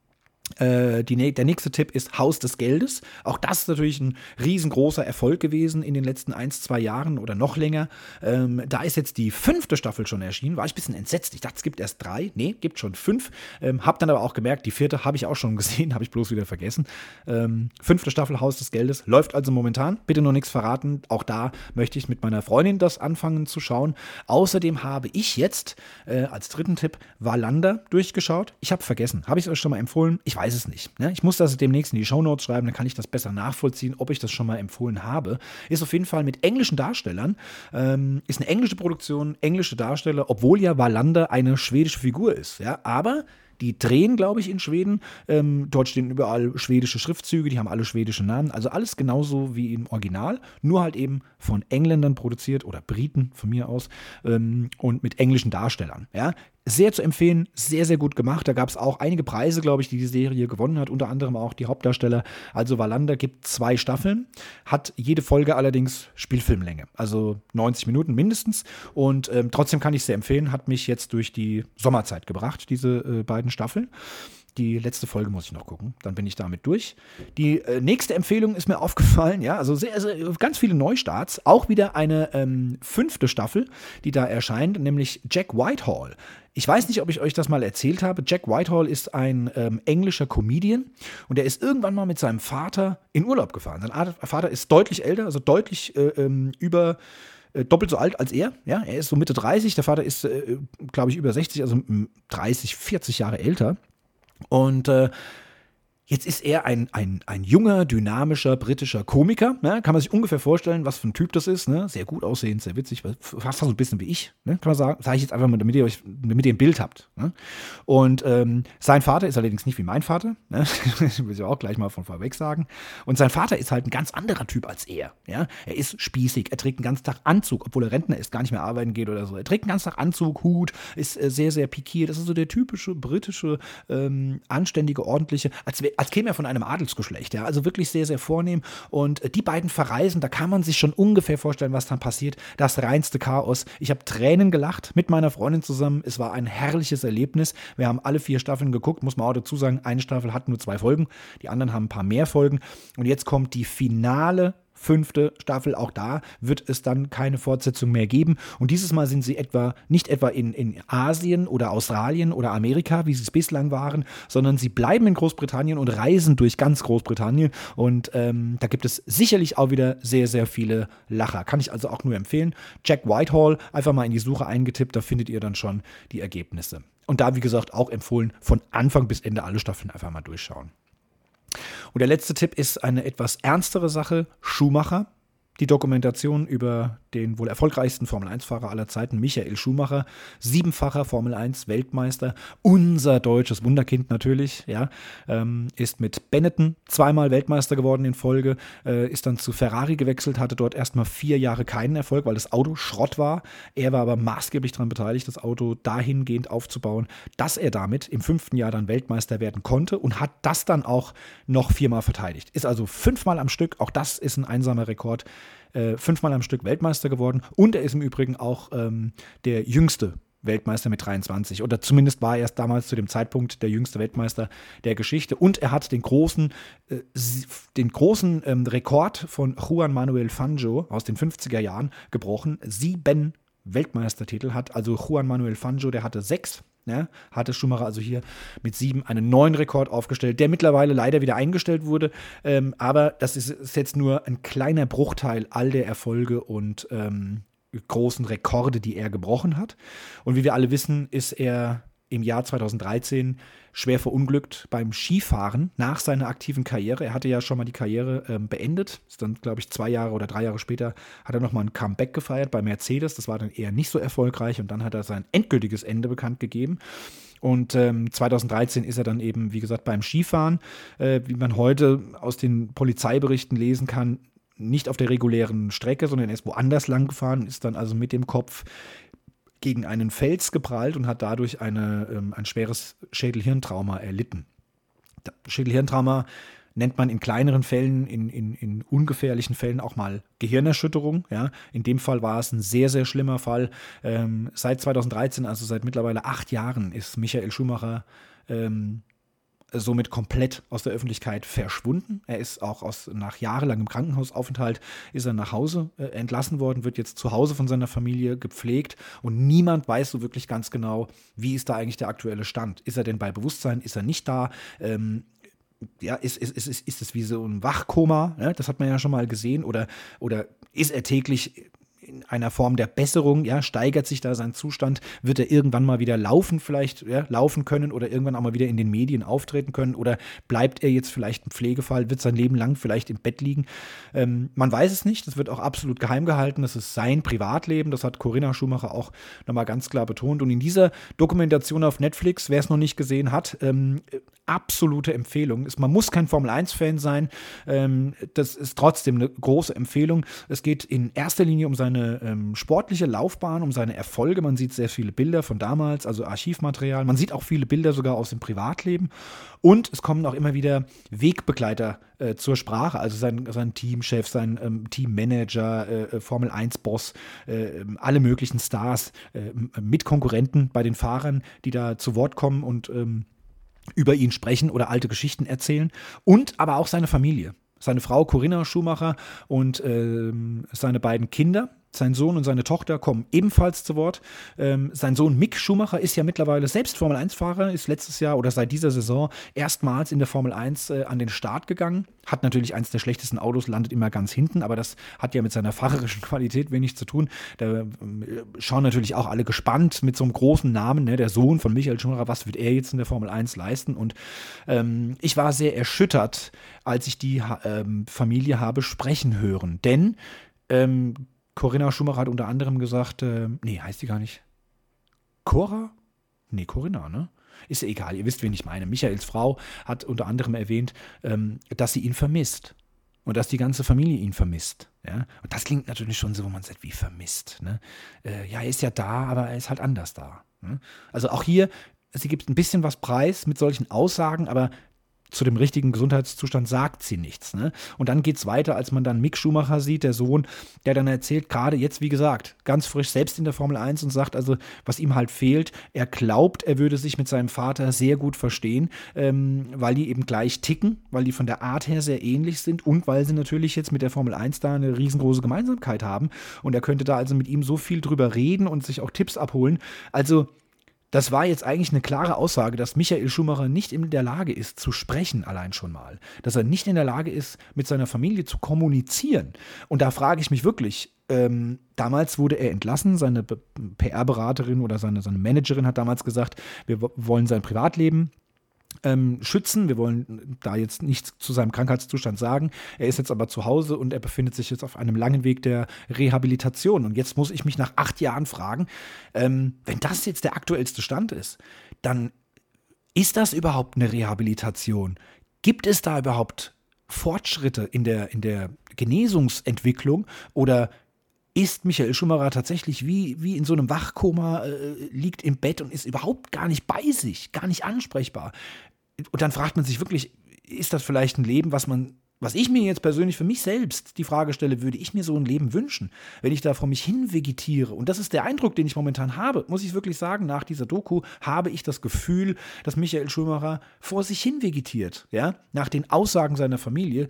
Äh, die, der nächste Tipp ist Haus des Geldes. Auch das ist natürlich ein riesengroßer Erfolg gewesen in den letzten ein, zwei Jahren oder noch länger. Ähm, da ist jetzt die fünfte Staffel schon erschienen. War ich ein bisschen entsetzt. Ich dachte, es gibt erst drei. Nee, gibt schon fünf. Ähm, hab dann aber auch gemerkt, die vierte habe ich auch schon (laughs) gesehen, habe ich bloß wieder vergessen. Ähm, fünfte Staffel Haus des Geldes läuft also momentan. Bitte noch nichts verraten. Auch da möchte ich mit meiner Freundin das anfangen zu schauen. Außerdem habe ich jetzt äh, als dritten Tipp Wallander durchgeschaut. Ich habe vergessen. Habe ich es euch schon mal empfohlen? Ich ich weiß es nicht. Ne? Ich muss das demnächst in die Shownotes schreiben, dann kann ich das besser nachvollziehen, ob ich das schon mal empfohlen habe. Ist auf jeden Fall mit englischen Darstellern, ähm, ist eine englische Produktion, englische Darsteller, obwohl ja Wallander eine schwedische Figur ist. Ja? Aber die drehen, glaube ich, in Schweden. Ähm, dort stehen überall schwedische Schriftzüge, die haben alle schwedische Namen. Also alles genauso wie im Original, nur halt eben von Engländern produziert oder Briten von mir aus ähm, und mit englischen Darstellern. Ja? Sehr zu empfehlen, sehr, sehr gut gemacht. Da gab es auch einige Preise, glaube ich, die die Serie gewonnen hat, unter anderem auch die Hauptdarsteller. Also Wallander gibt zwei Staffeln, hat jede Folge allerdings Spielfilmlänge, also 90 Minuten mindestens. Und ähm, trotzdem kann ich sehr empfehlen, hat mich jetzt durch die Sommerzeit gebracht, diese äh, beiden Staffeln. Die letzte Folge muss ich noch gucken, dann bin ich damit durch. Die äh, nächste Empfehlung ist mir (laughs) aufgefallen, ja, also sehr, sehr, ganz viele Neustarts. Auch wieder eine ähm, fünfte Staffel, die da erscheint, nämlich Jack Whitehall. Ich weiß nicht, ob ich euch das mal erzählt habe. Jack Whitehall ist ein ähm, englischer Comedian und er ist irgendwann mal mit seinem Vater in Urlaub gefahren. Sein Vater ist deutlich älter, also deutlich äh, ähm, über äh, doppelt so alt als er. Ja, er ist so Mitte 30, der Vater ist, äh, glaube ich, über 60, also 30, 40 Jahre älter. Und äh, Jetzt ist er ein, ein, ein junger, dynamischer britischer Komiker. Ne? Kann man sich ungefähr vorstellen, was für ein Typ das ist. Ne? Sehr gut aussehend, sehr witzig, fast so ein bisschen wie ich. Ne? Kann man sagen. Sage ich jetzt einfach mal, damit ihr, euch, damit ihr ein Bild habt. Ne? Und ähm, sein Vater ist allerdings nicht wie mein Vater. Ne? (laughs) will ich auch gleich mal von vorweg sagen. Und sein Vater ist halt ein ganz anderer Typ als er. Ja? Er ist spießig, er trägt den ganzen Tag Anzug, obwohl er Rentner ist, gar nicht mehr arbeiten geht oder so. Er trägt den ganzen Tag Anzug, Hut, ist äh, sehr, sehr pikiert. Das ist so der typische britische, ähm, anständige, ordentliche, als wäre als käme er von einem Adelsgeschlecht, ja, also wirklich sehr, sehr vornehm. Und äh, die beiden verreisen, da kann man sich schon ungefähr vorstellen, was dann passiert. Das reinste Chaos. Ich habe Tränen gelacht mit meiner Freundin zusammen. Es war ein herrliches Erlebnis. Wir haben alle vier Staffeln geguckt, muss man auch dazu sagen, eine Staffel hat nur zwei Folgen, die anderen haben ein paar mehr Folgen. Und jetzt kommt die finale fünfte Staffel. Auch da wird es dann keine Fortsetzung mehr geben. Und dieses Mal sind sie etwa nicht etwa in, in Asien oder Australien oder Amerika, wie sie es bislang waren, sondern sie bleiben in Großbritannien und reisen durch ganz Großbritannien. Und ähm, da gibt es sicherlich auch wieder sehr, sehr viele Lacher. Kann ich also auch nur empfehlen. Jack Whitehall einfach mal in die Suche eingetippt, da findet ihr dann schon die Ergebnisse. Und da, wie gesagt, auch empfohlen, von Anfang bis Ende alle Staffeln einfach mal durchschauen. Und der letzte Tipp ist eine etwas ernstere Sache. Schumacher. Die Dokumentation über den wohl erfolgreichsten Formel-1-Fahrer aller Zeiten, Michael Schumacher, siebenfacher Formel-1-Weltmeister, unser deutsches Wunderkind natürlich, ja, ähm, ist mit Benetton zweimal Weltmeister geworden in Folge, äh, ist dann zu Ferrari gewechselt, hatte dort erstmal vier Jahre keinen Erfolg, weil das Auto Schrott war. Er war aber maßgeblich daran beteiligt, das Auto dahingehend aufzubauen, dass er damit im fünften Jahr dann Weltmeister werden konnte und hat das dann auch noch viermal verteidigt. Ist also fünfmal am Stück, auch das ist ein einsamer Rekord äh, fünfmal am Stück Weltmeister geworden. Und er ist im Übrigen auch ähm, der jüngste Weltmeister mit 23 oder zumindest war er erst damals zu dem Zeitpunkt der jüngste Weltmeister der Geschichte. Und er hat den großen, äh, den großen ähm, Rekord von Juan Manuel Fangio aus den 50er Jahren gebrochen. Sieben Weltmeistertitel hat. Also Juan Manuel Fangio, der hatte sechs ja, hatte Schumacher also hier mit sieben einen neuen Rekord aufgestellt, der mittlerweile leider wieder eingestellt wurde. Ähm, aber das ist, ist, jetzt nur ein kleiner Bruchteil all der Erfolge und ähm, großen Rekorde, die er gebrochen hat. Und wie wir alle wissen, ist er im Jahr 2013 schwer verunglückt beim Skifahren nach seiner aktiven Karriere. Er hatte ja schon mal die Karriere ähm, beendet. Ist dann, glaube ich, zwei Jahre oder drei Jahre später hat er nochmal ein Comeback gefeiert bei Mercedes. Das war dann eher nicht so erfolgreich und dann hat er sein endgültiges Ende bekannt gegeben. Und ähm, 2013 ist er dann eben, wie gesagt, beim Skifahren, äh, wie man heute aus den Polizeiberichten lesen kann, nicht auf der regulären Strecke, sondern er ist woanders lang gefahren, ist dann also mit dem Kopf gegen einen Fels geprallt und hat dadurch eine, ähm, ein schweres Schädelhirntrauma erlitten. Schädelhirntrauma nennt man in kleineren Fällen, in, in, in ungefährlichen Fällen auch mal Gehirnerschütterung. Ja. In dem Fall war es ein sehr, sehr schlimmer Fall. Ähm, seit 2013, also seit mittlerweile acht Jahren, ist Michael Schumacher ähm, somit komplett aus der Öffentlichkeit verschwunden. Er ist auch aus, nach jahrelangem Krankenhausaufenthalt ist er nach Hause äh, entlassen worden, wird jetzt zu Hause von seiner Familie gepflegt und niemand weiß so wirklich ganz genau, wie ist da eigentlich der aktuelle Stand. Ist er denn bei Bewusstsein? Ist er nicht da? Ähm, ja, ist, ist, ist, ist, ist es wie so ein Wachkoma? Ne? Das hat man ja schon mal gesehen. Oder, oder ist er täglich in irgendeiner Form der Besserung, ja, steigert sich da sein Zustand, wird er irgendwann mal wieder laufen, vielleicht ja, laufen können oder irgendwann auch mal wieder in den Medien auftreten können oder bleibt er jetzt vielleicht ein Pflegefall, wird sein Leben lang vielleicht im Bett liegen. Ähm, man weiß es nicht, das wird auch absolut geheim gehalten, das ist sein Privatleben, das hat Corinna Schumacher auch nochmal ganz klar betont. Und in dieser Dokumentation auf Netflix, wer es noch nicht gesehen hat, ähm, absolute Empfehlung. Man muss kein Formel-1-Fan sein, ähm, das ist trotzdem eine große Empfehlung. Es geht in erster Linie um seine ähm, sportliche Laufbahn, um seine Erfolge. Man sieht sehr viele Bilder von damals, also Archivmaterial. Man sieht auch viele Bilder sogar aus dem Privatleben. Und es kommen auch immer wieder Wegbegleiter äh, zur Sprache, also sein, sein Teamchef, sein ähm, Teammanager, äh, äh Formel 1-Boss, äh, alle möglichen Stars, äh, Mitkonkurrenten bei den Fahrern, die da zu Wort kommen und ähm, über ihn sprechen oder alte Geschichten erzählen. Und aber auch seine Familie. Seine Frau Corinna Schumacher und ähm, seine beiden Kinder, sein Sohn und seine Tochter kommen ebenfalls zu Wort. Ähm, sein Sohn Mick Schumacher ist ja mittlerweile selbst Formel 1-Fahrer, ist letztes Jahr oder seit dieser Saison erstmals in der Formel 1 äh, an den Start gegangen. Hat natürlich eins der schlechtesten Autos, landet immer ganz hinten, aber das hat ja mit seiner fahrerischen (laughs) Qualität wenig zu tun. Da äh, schauen natürlich auch alle gespannt mit so einem großen Namen, ne, der Sohn von Michael Schumacher, was wird er jetzt in der Formel 1 leisten? Und ähm, ich war sehr erschüttert, als ich die ähm, Familie habe sprechen hören. Denn ähm, Corinna Schumacher hat unter anderem gesagt, äh, nee, heißt die gar nicht. Cora? Nee, Corinna, ne? Ist ja egal, ihr wisst, wen ich meine. Michaels Frau hat unter anderem erwähnt, ähm, dass sie ihn vermisst. Und dass die ganze Familie ihn vermisst. Ja? Und das klingt natürlich schon so, wo man sagt, wie vermisst. Ne? Äh, ja, er ist ja da, aber er ist halt anders da. Ne? Also auch hier, sie gibt ein bisschen was preis mit solchen Aussagen, aber zu dem richtigen Gesundheitszustand sagt sie nichts. Ne? Und dann geht es weiter, als man dann Mick Schumacher sieht, der Sohn, der dann erzählt, gerade jetzt, wie gesagt, ganz frisch selbst in der Formel 1 und sagt also, was ihm halt fehlt, er glaubt, er würde sich mit seinem Vater sehr gut verstehen, ähm, weil die eben gleich ticken, weil die von der Art her sehr ähnlich sind und weil sie natürlich jetzt mit der Formel 1 da eine riesengroße Gemeinsamkeit haben. Und er könnte da also mit ihm so viel drüber reden und sich auch Tipps abholen. Also, das war jetzt eigentlich eine klare Aussage, dass Michael Schumacher nicht in der Lage ist, zu sprechen, allein schon mal. Dass er nicht in der Lage ist, mit seiner Familie zu kommunizieren. Und da frage ich mich wirklich, ähm, damals wurde er entlassen, seine PR-Beraterin oder seine, seine Managerin hat damals gesagt, wir wollen sein Privatleben ähm, schützen. Wir wollen da jetzt nichts zu seinem Krankheitszustand sagen. Er ist jetzt aber zu Hause und er befindet sich jetzt auf einem langen Weg der Rehabilitation. Und jetzt muss ich mich nach acht Jahren fragen, ähm, wenn das jetzt der aktuellste Stand ist, dann ist das überhaupt eine Rehabilitation? Gibt es da überhaupt Fortschritte in der, in der Genesungsentwicklung oder ist Michael Schumacher tatsächlich wie, wie in so einem Wachkoma, äh, liegt im Bett und ist überhaupt gar nicht bei sich, gar nicht ansprechbar. Und dann fragt man sich wirklich, ist das vielleicht ein Leben, was man, was ich mir jetzt persönlich für mich selbst die Frage stelle, würde ich mir so ein Leben wünschen, wenn ich da vor mich hin vegetiere? Und das ist der Eindruck, den ich momentan habe, muss ich wirklich sagen, nach dieser Doku habe ich das Gefühl, dass Michael Schumacher vor sich hin vegetiert, ja, nach den Aussagen seiner Familie.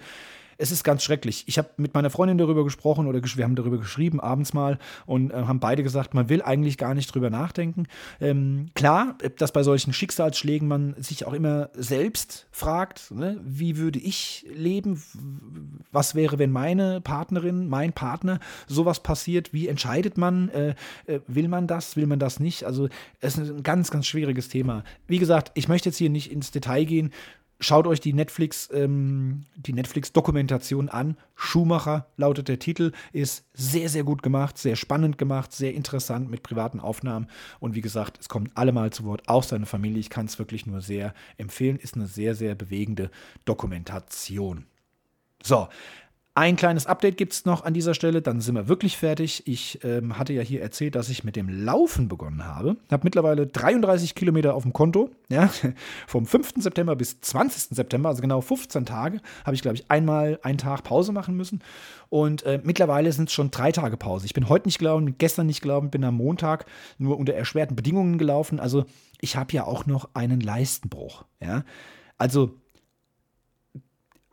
Es ist ganz schrecklich. Ich habe mit meiner Freundin darüber gesprochen oder wir haben darüber geschrieben abends mal und äh, haben beide gesagt, man will eigentlich gar nicht drüber nachdenken. Ähm, klar, dass bei solchen Schicksalsschlägen man sich auch immer selbst fragt, ne, wie würde ich leben? Was wäre, wenn meine Partnerin, mein Partner sowas passiert? Wie entscheidet man? Äh, äh, will man das? Will man das nicht? Also es ist ein ganz, ganz schwieriges Thema. Wie gesagt, ich möchte jetzt hier nicht ins Detail gehen. Schaut euch die Netflix, ähm, die Netflix-Dokumentation an. Schumacher lautet der Titel, ist sehr, sehr gut gemacht, sehr spannend gemacht, sehr interessant mit privaten Aufnahmen. Und wie gesagt, es kommen alle mal zu Wort, auch seine Familie. Ich kann es wirklich nur sehr empfehlen. Ist eine sehr, sehr bewegende Dokumentation. So, ein kleines Update gibt es noch an dieser Stelle, dann sind wir wirklich fertig. Ich ähm, hatte ja hier erzählt, dass ich mit dem Laufen begonnen habe. Ich Habe mittlerweile 33 Kilometer auf dem Konto. (laughs) Ja? Vom 5. September bis 20. September, also genau 15 Tage, habe ich, glaube ich, einmal einen Tag Pause machen müssen. Und äh, mittlerweile sind es schon drei Tage Pause. Ich bin heute nicht gelaufen, gestern nicht gelaufen, bin am Montag nur unter erschwerten Bedingungen gelaufen. Also ich habe ja auch noch einen Leistenbruch. Ja? Also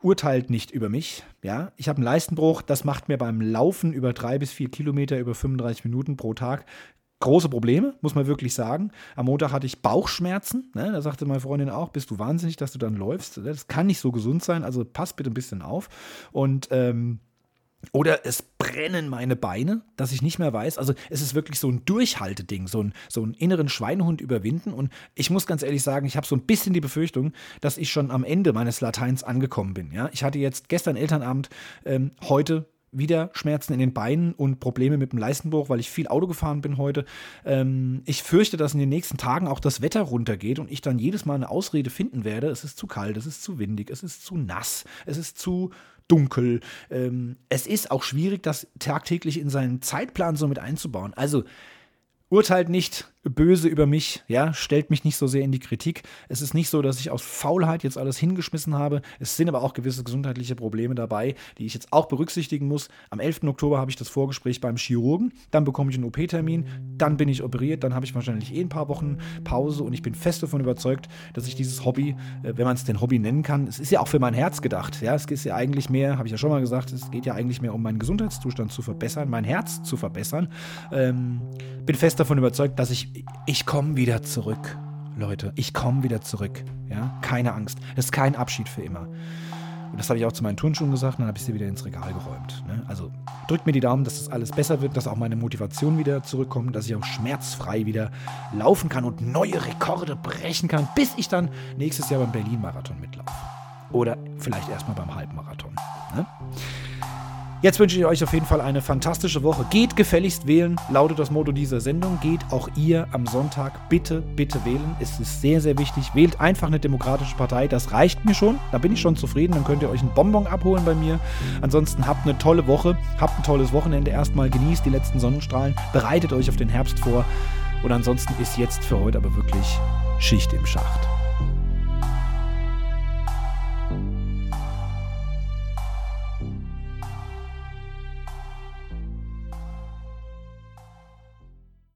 urteilt nicht über mich. Ja, ich habe einen Leistenbruch. Das macht mir beim Laufen über drei bis vier Kilometer über 35 Minuten pro Tag große Probleme, muss man wirklich sagen. Am Montag hatte ich Bauchschmerzen. Ne? Da sagte meine Freundin auch, bist du wahnsinnig, dass du dann läufst. Das kann nicht so gesund sein. Also pass bitte ein bisschen auf. Und ähm, Oder es brennen meine Beine, dass ich nicht mehr weiß. Also es ist wirklich so ein Durchhalteding, so, ein, so einen inneren Schweinehund überwinden. Und ich muss ganz ehrlich sagen, ich habe so ein bisschen die Befürchtung, dass ich schon am Ende meines Lateins angekommen bin. Ja? Ich hatte jetzt gestern Elternabend, ähm, heute wieder Schmerzen in den Beinen und Probleme mit dem Leistenbruch, weil ich viel Auto gefahren bin heute. Ähm, ich fürchte, dass in den nächsten Tagen auch das Wetter runtergeht und ich dann jedes Mal eine Ausrede finden werde. Es ist zu kalt, es ist zu windig, es ist zu nass, es ist zu dunkel. Ähm, es ist auch schwierig, das tagtäglich in seinen Zeitplan so mit einzubauen. Also urteilt nicht böse über mich, ja, stellt mich nicht so sehr in die Kritik. Es ist nicht so, dass ich aus Faulheit jetzt alles hingeschmissen habe. Es sind aber auch gewisse gesundheitliche Probleme dabei, die ich jetzt auch berücksichtigen muss. Am 11. Oktober habe ich das Vorgespräch beim Chirurgen, dann bekomme ich einen OP-Termin, dann bin ich operiert, dann habe ich wahrscheinlich eh ein paar Wochen Pause und ich bin fest davon überzeugt, dass ich dieses Hobby, äh, wenn man es denn Hobby nennen kann, es ist ja auch für mein Herz gedacht. Ja, es ist ja eigentlich mehr, habe ich ja schon mal gesagt, es geht ja eigentlich mehr um meinen Gesundheitszustand zu verbessern, mein Herz zu verbessern. Ähm, bin fest davon überzeugt, dass ich ich komme wieder zurück, Leute. Ich komme wieder zurück. Ja, keine Angst. Das ist kein Abschied für immer. Und das habe ich auch zu meinen Turnschuhen gesagt, dann habe ich sie wieder ins Regal geräumt. Ne? Also drückt mir die Daumen, dass das alles besser wird, dass auch meine Motivation wieder zurückkommt, dass ich auch schmerzfrei wieder laufen kann und neue Rekorde brechen kann, bis ich dann nächstes Jahr beim Berlin-Marathon mitlaufe. Oder vielleicht erstmal beim Halbmarathon. Ne? Jetzt wünsche ich euch auf jeden Fall eine fantastische Woche. Geht gefälligst wählen, lautet das Motto dieser Sendung. Geht auch ihr am Sonntag bitte, bitte wählen. Es ist sehr, sehr wichtig. Wählt einfach eine demokratische Partei. Das reicht mir schon. Da bin ich schon zufrieden. Dann könnt ihr euch einen Bonbon abholen bei mir. Ansonsten habt eine tolle Woche. Habt ein tolles Wochenende. Erstmal genießt die letzten Sonnenstrahlen. Bereitet euch auf den Herbst vor. Und ansonsten ist jetzt für heute aber wirklich Schicht im Schacht.